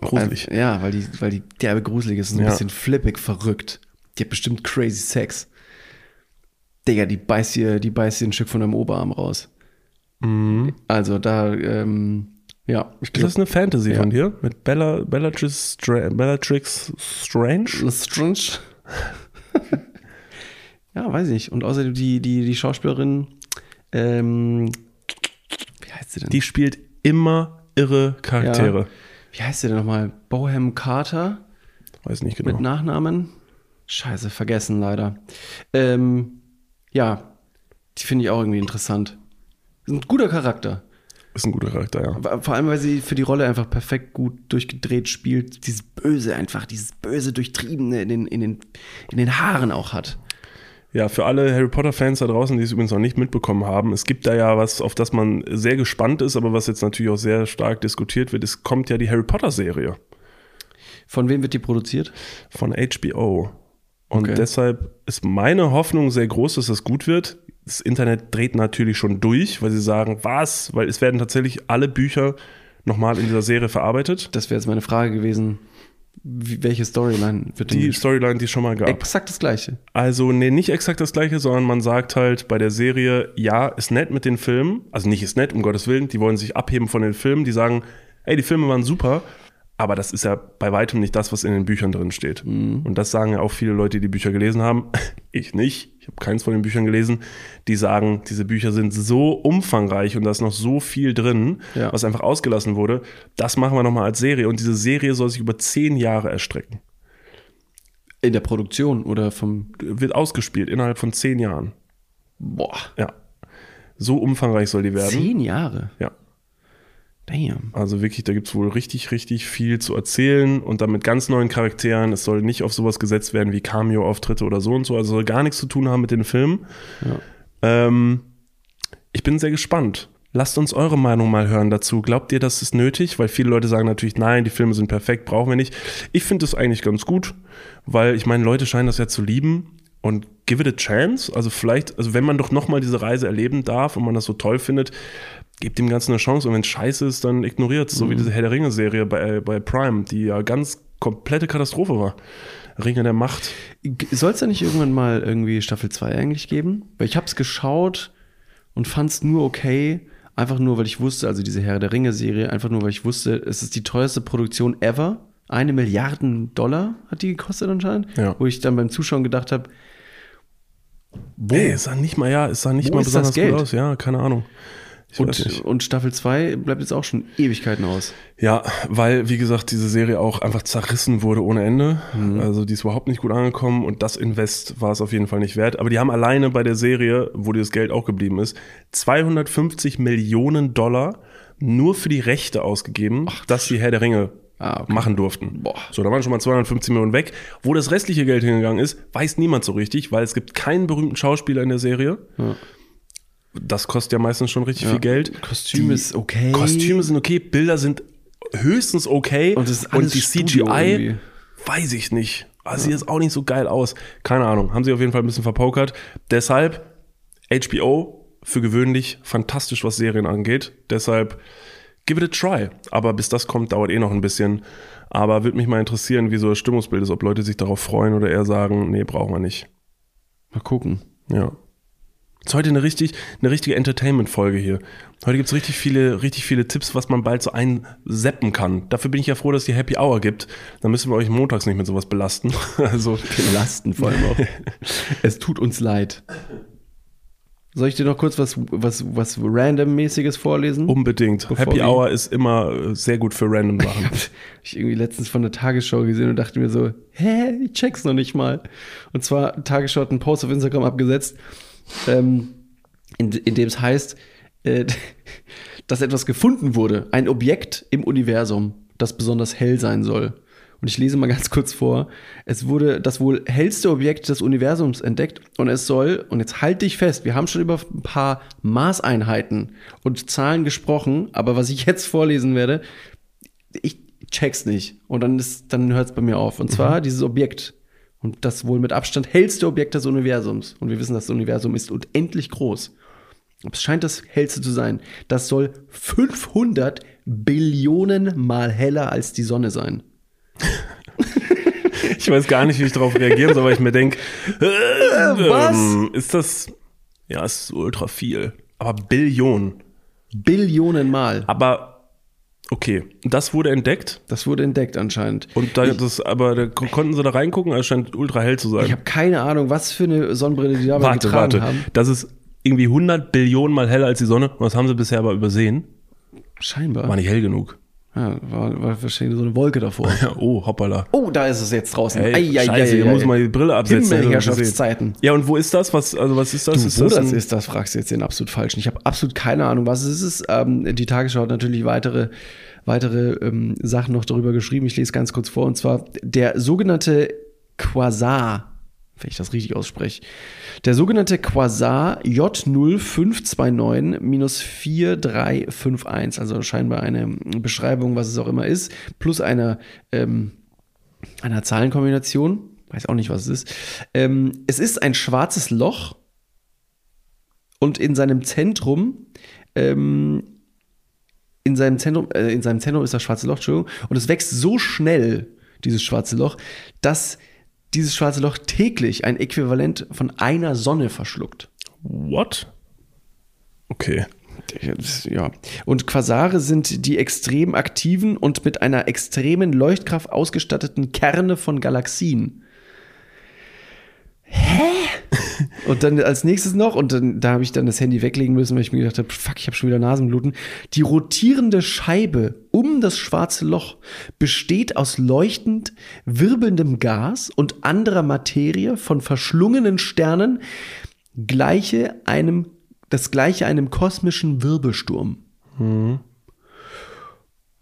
gruselig. Ja, weil die, weil die derbe gruselig ist, ein Ja. bisschen flippig, verrückt. Die hat bestimmt crazy Sex. Digga, die beißt dir, die beißt dir ein Stück von deinem Oberarm raus. Also da, ähm, ja, ich Ist das eine Fantasy Ja. von dir? Mit Bella, Bellatrix, Stra Bellatrix Strange? Lestrange. ja, weiß ich. Und außerdem die, die, die Schauspielerin, ähm, wie heißt sie denn? Die spielt immer irre Charaktere. wie heißt sie denn nochmal? Bohem Carter? Weiß nicht genau. Mit Nachnamen? Scheiße, vergessen leider. Ähm, ja, die finde ich auch irgendwie interessant. Ist ein guter Charakter. Ist ein guter Charakter, ja. Vor allem, weil sie für die Rolle einfach perfekt gut durchgedreht spielt. Dieses Böse einfach, dieses böse Durchtriebene in den, in den, in den Haaren auch hat. Ja, für alle Harry Potter-Fans da draußen, die es übrigens noch nicht mitbekommen haben, es gibt da ja was, auf das man sehr gespannt ist, aber was jetzt natürlich auch sehr stark diskutiert wird. Es kommt ja die Harry Potter-Serie Von wem wird die produziert? von HBO. Und Okay. deshalb ist meine Hoffnung sehr groß, dass das gut wird. Das Internet dreht natürlich schon durch, weil sie sagen, was? Weil es werden tatsächlich alle Bücher nochmal in dieser Serie verarbeitet. Das wäre jetzt meine Frage gewesen. Wie, welche Storyline wird denn Die gespielt? Storyline, die es schon mal gab. Exakt das gleiche. Also, nee, nicht exakt das gleiche, sondern man sagt halt bei der Serie, ja, ist nett mit den Filmen. Also nicht ist nett, um Gottes Willen. Die wollen sich abheben von den Filmen. Die sagen, ey, die Filme waren super. Aber das ist ja bei weitem nicht das, was in den Büchern drin steht. Und das sagen ja auch viele Leute, die die Bücher gelesen haben. Ich nicht. Ich habe keins von den Büchern gelesen. Die sagen, diese Bücher sind so umfangreich und da ist noch so viel drin, Ja. was einfach ausgelassen wurde. Das machen wir nochmal als Serie. Und diese Serie soll sich über zehn Jahre erstrecken. In der Produktion oder vom. Wird ausgespielt innerhalb von zehn Jahren. Boah. Ja. So umfangreich soll die werden. Zehn Jahre. Ja. Damn. Also wirklich, da gibt's wohl richtig, richtig viel zu erzählen und dann mit ganz neuen Charakteren. Es soll nicht auf sowas gesetzt werden wie Cameo-Auftritte oder so und so. Also soll gar nichts zu tun haben mit den Filmen. Ja. Ähm, ich bin sehr gespannt. Lasst uns eure Meinung mal hören dazu. Glaubt ihr, das ist nötig? Weil viele Leute sagen natürlich, nein, die Filme sind perfekt, brauchen wir nicht. Ich finde das eigentlich ganz gut, weil ich meine, Leute scheinen das ja zu lieben und give it a chance. Also vielleicht, also wenn man doch nochmal diese Reise erleben darf und man das so toll findet, gebt dem Ganzen eine Chance. Und wenn es scheiße ist, dann ignoriert es. So wie diese Herr der Ringe-Serie bei, bei Prime, die ja ganz komplette Katastrophe war. Ringe der Macht. Soll es da nicht irgendwann mal irgendwie Staffel 2 eigentlich geben? Weil ich habe es geschaut und fand es nur okay, einfach nur, weil ich wusste, also diese Herr der Ringe-Serie, einfach nur, weil ich wusste, es ist die teuerste Produktion ever. Eine Milliarden Dollar hat die gekostet anscheinend. Ja. Wo ich dann beim Zuschauen gedacht habe, Wo? Ey, es sah nicht mal, ja, es sah nicht Wo mal besonders gut aus. Ja, keine Ahnung. Und, und Staffel 2 bleibt jetzt auch schon Ewigkeiten aus. Ja, weil, wie gesagt, diese Serie auch einfach zerrissen wurde ohne Ende. Also die ist überhaupt nicht gut angekommen und das Invest war es auf jeden Fall nicht wert. Aber die haben alleine bei der Serie, wo dieses Geld auch geblieben ist, 250 Millionen Dollar nur für die Rechte ausgegeben, dass die Herr der Ringe Ah, okay. machen durften. So, da waren schon mal 250 Millionen weg. Wo das restliche Geld hingegangen ist, weiß niemand so richtig, weil es gibt keinen berühmten Schauspieler in der Serie. Das kostet ja meistens schon richtig viel Geld. Kostüm Die ist okay. Kostüme sind okay, Bilder sind höchstens okay. Und alles die CGI, irgendwie. weiß ich nicht. Also sieht jetzt auch nicht so geil aus. Keine Ahnung. Haben sie auf jeden Fall ein bisschen verpokert. Deshalb HBO für gewöhnlich fantastisch, was Serien angeht. Deshalb give it a try. Aber bis das kommt, dauert eh noch ein bisschen. Aber würde mich mal interessieren, wie so das Stimmungsbild ist, ob Leute sich darauf freuen oder eher sagen, nee, brauchen wir nicht. Mal gucken. Ja. Ist heute eine richtig, eine richtige Entertainment-Folge hier. Heute gibt's richtig viele, richtig viele Tipps, was man bald so einseppen kann. Dafür bin ich ja froh, dass es die Happy Hour gibt. Dann müssen wir euch montags nicht mit sowas belasten. Also, Belasten vor allem auch. es tut uns leid. Soll ich dir noch kurz was, was, was Random-mäßiges vorlesen? unbedingt. Bevor Happy Hour ist immer äh, sehr gut für random Sachen. Ich irgendwie letztens von der Tagesschau gesehen und dachte mir so, hä, ich check's noch nicht mal. Und zwar, Tagesschau hat einen Post auf Instagram abgesetzt, ähm, in, in dem es heißt, äh, dass etwas gefunden wurde, ein Objekt im Universum, das besonders hell sein soll. Und ich lese mal ganz kurz vor. Es wurde das wohl hellste Objekt des Universums entdeckt und es soll, und jetzt halt dich fest, wir haben schon über ein paar Maßeinheiten und Zahlen gesprochen, aber was ich jetzt vorlesen werde, ich check's nicht. Und dann ist, dann hört's bei mir auf. Und zwar dieses Objekt. Und das wohl mit Abstand hellste Objekt des Universums. Und wir wissen, das Universum ist unendlich groß. Es scheint das hellste zu sein. Das soll 500 Billionen mal heller als die Sonne sein. Ich weiß gar nicht, wie ich darauf reagieren soll, weil ich mir denke, äh, was? ähm, ist das, ja, ist ultra viel. Aber Billionen. Billionen mal. Aber, okay, das wurde entdeckt. Das wurde entdeckt anscheinend. Und da, das, aber da ko- konnten sie da reingucken, es scheint ultra hell zu sein. Ich habe keine Ahnung, was für eine Sonnenbrille die dabei warte, getragen warte. haben. Das ist irgendwie 100 Billionen mal heller als die Sonne. Und das haben sie bisher aber übersehen. Scheinbar. War nicht hell genug. Ja, war, war wahrscheinlich so eine Wolke davor. Ja, oh, hoppala. Oh, da ist es jetzt draußen. Ey, Ei, ei, scheiße, ei, hier ei, muss ei. man die Brille absetzen. Himmelherrschaftszeiten. gesehen. Ja, und wo ist das? Was, also was ist das? Du, ist wo das, das ist, das fragst du jetzt den absolut falschen. Ich habe absolut keine Ahnung, was es ist. Ähm, die Tagesschau hat natürlich weitere, weitere ähm, Sachen noch darüber geschrieben. Ich lese ganz kurz vor. Und zwar der sogenannte Quasar, wenn ich das richtig ausspreche. Der sogenannte Quasar J0529-4351, also scheinbar eine Beschreibung, was es auch immer ist, plus einer, ähm, einer Zahlenkombination. Weiß auch nicht, was es ist. Ähm, es ist ein schwarzes Loch und in seinem Zentrum, ähm, in seinem Zentrum, äh, in seinem Zentrum ist das schwarze Loch, Entschuldigung, und es wächst so schnell, dieses schwarze Loch, dass dieses schwarze Loch täglich ein Äquivalent von einer Sonne verschluckt. What? Okay. Ja. Und Quasare sind die extrem aktiven und mit einer extremen Leuchtkraft ausgestatteten Kerne von Galaxien. Hä? und dann als nächstes noch, und dann, da habe ich dann das Handy weglegen müssen, weil ich mir gedacht habe, fuck, ich habe schon wieder Nasenbluten. Die rotierende Scheibe um das schwarze Loch besteht aus leuchtend wirbelndem Gas und anderer Materie von verschlungenen Sternen, gleiche einem, das gleiche einem kosmischen Wirbelsturm.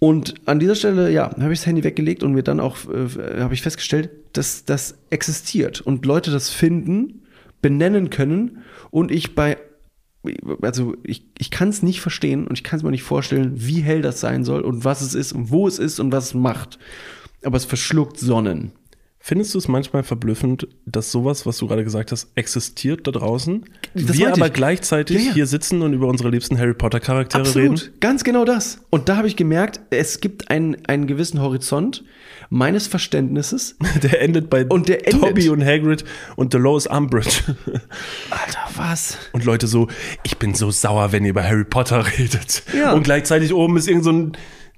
Und an dieser Stelle, ja, habe ich das Handy weggelegt und mir dann auch, äh, habe ich festgestellt, dass das existiert und Leute das finden, benennen können und ich bei also ich, ich kann es nicht verstehen und ich kann es mir nicht vorstellen, wie hell das sein soll und was es ist und wo es ist und was es macht. Aber es verschluckt Sonnen. Findest du es manchmal verblüffend, dass sowas, was du gerade gesagt hast, existiert da draußen? Das wir aber ich. gleichzeitig Ja, ja. hier sitzen und über unsere liebsten Harry Potter Charaktere reden? Absolut, ganz genau das. Und da habe ich gemerkt, es gibt einen, einen gewissen Horizont meines Verständnisses. Der endet bei Und der endet- Toby und Hagrid und Dolores Umbridge. Alter, was? Und Leute so, ich bin so sauer, wenn ihr über Harry Potter redet. Ja. Und gleichzeitig oben ist irgend so ein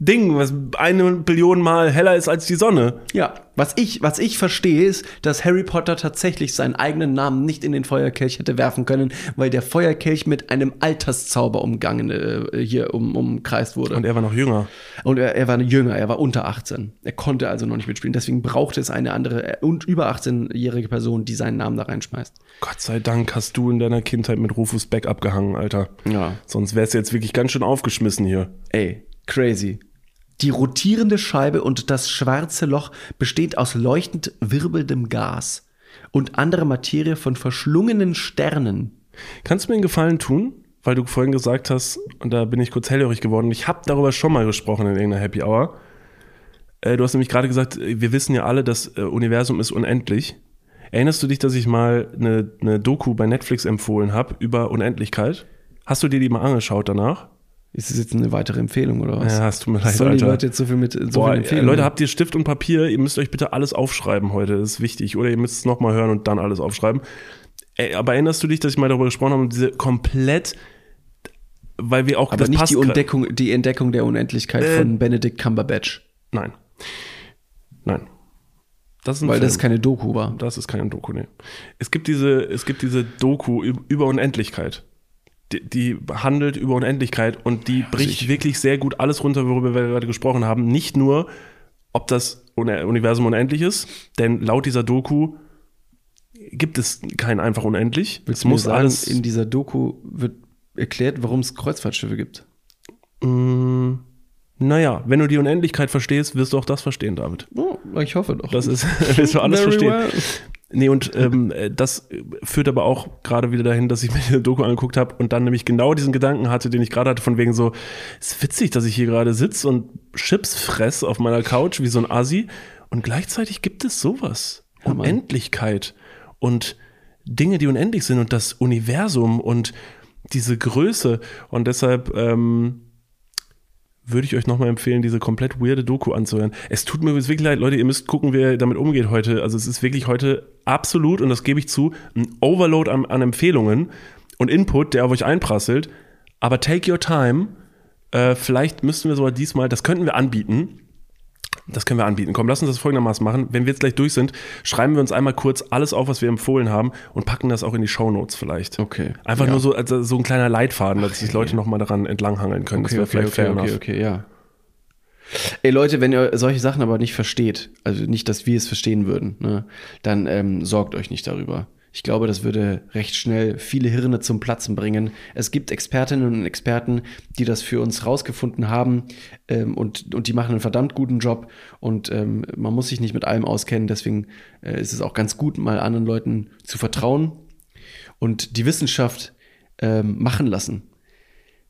Ding, was eine Billion Mal heller ist als die Sonne. Ja, was ich, was ich verstehe, ist, dass Harry Potter tatsächlich seinen eigenen Namen nicht in den Feuerkelch hätte werfen können, weil der Feuerkelch mit einem Alterszauber umgangen, äh, hier um, umkreist wurde. Und er war noch jünger. Und er, er war jünger, er war unter 18. Er konnte also noch nicht mitspielen. Deswegen brauchte es eine andere äh, und über 18-jährige Person, die seinen Namen da reinschmeißt. Gott sei Dank hast du in deiner Kindheit mit Rufus Beck abgehangen, Alter. Ja. Sonst wärst du jetzt wirklich ganz schön aufgeschmissen hier. Ey, crazy. Die rotierende Scheibe und das schwarze Loch besteht aus leuchtend wirbelndem Gas und anderer Materie von verschlungenen Sternen. Kannst du mir einen Gefallen tun? Weil du vorhin gesagt hast, und da bin ich kurz hellhörig geworden, ich habe darüber schon mal gesprochen in irgendeiner Happy Hour. Äh, du hast nämlich gerade gesagt, äh, wir wissen ja alle, das äh, Universum ist unendlich. Erinnerst du dich, dass ich mal eine, eine Doku bei Netflix empfohlen habe über Unendlichkeit? Hast du dir die mal angeschaut danach? Ist das jetzt eine weitere Empfehlung oder was? Ja, es tut mir leid, Sollen die Alter. Leute jetzt so viel mit so Boah, viel äh, Empfehlungen? Leute, habt ihr Stift und Papier? Ihr müsst euch bitte alles aufschreiben heute, das ist wichtig. Oder ihr müsst es nochmal hören und dann alles aufschreiben. Ey, aber erinnerst du dich, dass ich mal darüber gesprochen habe, diese komplett, weil wir auch, aber nicht die Entdeckung, die Entdeckung der Unendlichkeit Äh, von Benedict Cumberbatch, Nein. Nein. Das weil Film. das keine Doku war. Das ist kein Doku, nee. Es gibt diese, es gibt diese Doku üb- über Unendlichkeit. Die, die handelt über Unendlichkeit und die bricht wirklich sehr gut alles runter, worüber wir gerade gesprochen haben. Nicht nur, ob das Uni- Universum unendlich ist, denn laut dieser Doku gibt es kein einfach unendlich. Willst es muss sagen, alles. in dieser Doku wird erklärt, warum es Kreuzfahrtschiffe gibt? Mm, naja, wenn du die Unendlichkeit verstehst, wirst du auch das verstehen, David. Oh, ich hoffe doch. Das ist, wirst du alles Very verstehen. well. Nee, und ähm, äh, das führt aber auch gerade wieder dahin, dass ich mir diese Doku angeguckt habe und dann nämlich genau diesen Gedanken hatte, den ich gerade hatte, von wegen so, ist witzig, dass ich hier gerade sitze und Chips fress auf meiner Couch wie so ein Assi und gleichzeitig gibt es sowas. Ja. Unendlichkeit und Dinge, die unendlich sind und das Universum und diese Größe und deshalb ähm, würde ich euch nochmal empfehlen, diese komplett weirde Doku anzuhören. Es tut mir wirklich leid, Leute, ihr müsst gucken, wie ihr damit umgeht heute. Also es ist wirklich heute absolut, und das gebe ich zu, ein Overload an, an Empfehlungen und Input, der auf euch einprasselt. Aber take your time. Äh, vielleicht müssten wir sogar diesmal, das könnten wir anbieten. Das können wir anbieten. Komm, lass uns das folgendermaßen machen. Wenn wir jetzt gleich durch sind, schreiben wir uns einmal kurz alles auf, was wir empfohlen haben und packen das auch in die Shownotes vielleicht. Okay. Einfach Ja. nur so, also so ein kleiner Leitfaden, dass sich Leute nochmal daran entlanghangeln können. das wäre vielleicht fair okay, okay, ja. Ey Leute, wenn ihr solche Sachen aber nicht versteht, also nicht, dass wir es verstehen würden, ne, dann ähm, sorgt euch nicht darüber. Ich glaube, das würde recht schnell viele Hirne zum Platzen bringen. Es gibt Expertinnen und Experten, die das für uns rausgefunden haben ähm, und, und die machen einen verdammt guten Job und ähm, man muss sich nicht mit allem auskennen. Deswegen äh, ist es auch ganz gut, mal anderen Leuten zu vertrauen und die Wissenschaft ähm, machen lassen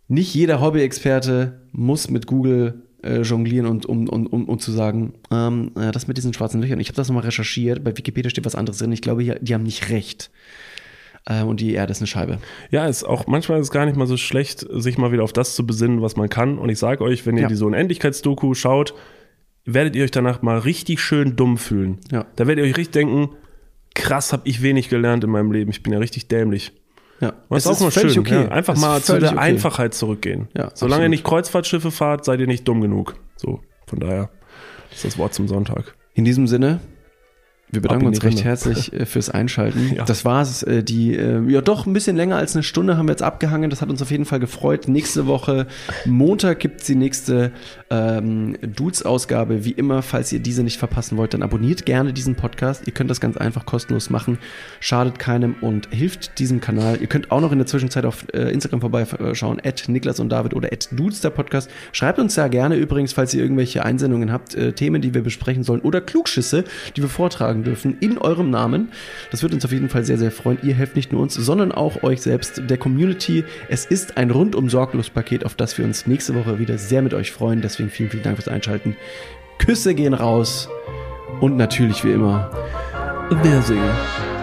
nicht jeder Hobby-Experte muss mit Google äh, jonglieren und um, um, um, um zu sagen, ähm, äh, das mit diesen schwarzen Löchern. Ich habe das nochmal recherchiert. Bei Wikipedia steht was anderes drin. Ich glaube, die, haben nicht recht. Ähm, und die Erde ist eine Scheibe. Ja, ist auch manchmal ist es gar nicht mal so schlecht, sich mal wieder auf das zu besinnen, was man kann. Und ich sage euch, wenn ihr Ja. diese Unendlichkeitsdoku schaut, werdet ihr euch danach mal richtig schön dumm fühlen. Ja. Da werdet ihr euch richtig denken, krass, habe ich wenig gelernt in meinem Leben. Ich bin ja richtig dämlich. Ja, das ist auch mal völlig schön. okay. Ja, einfach Es mal zu der okay. Einfachheit zurückgehen. Ja, Solange ihr absolut. nicht Kreuzfahrtschiffe fahrt, seid ihr nicht dumm genug. So, von daher ist das Wort zum Sonntag. In diesem Sinne, wir bedanken uns recht herzlich äh, fürs Einschalten. Ja. Das war's. Äh, die, äh, ja, doch ein bisschen länger als eine Stunde haben wir jetzt abgehangen. Das hat uns auf jeden Fall gefreut. Nächste Woche, Montag, gibt's die nächste ähm, Dudes-Ausgabe. Wie immer, falls ihr diese nicht verpassen wollt, dann abonniert gerne diesen Podcast. Ihr könnt das ganz einfach kostenlos machen. Schadet keinem und hilft diesem Kanal. Ihr könnt auch noch in der Zwischenzeit auf äh, Instagram vorbeischauen, at Niklas und David oder at Dudes, der Podcast. Schreibt uns ja gerne übrigens, falls ihr irgendwelche Einsendungen habt, äh, Themen, die wir besprechen sollen oder Klugschüsse, die wir vortragen dürfen in eurem Namen. Das wird uns auf jeden Fall sehr, sehr freuen. Ihr helft nicht nur uns, sondern auch euch selbst, der Community. Es ist ein rundum sorglos Paket, auf das wir uns nächste Woche wieder sehr mit euch freuen. Deswegen vielen, vielen Dank fürs Einschalten. Küsse gehen raus und natürlich wie immer Wer singt?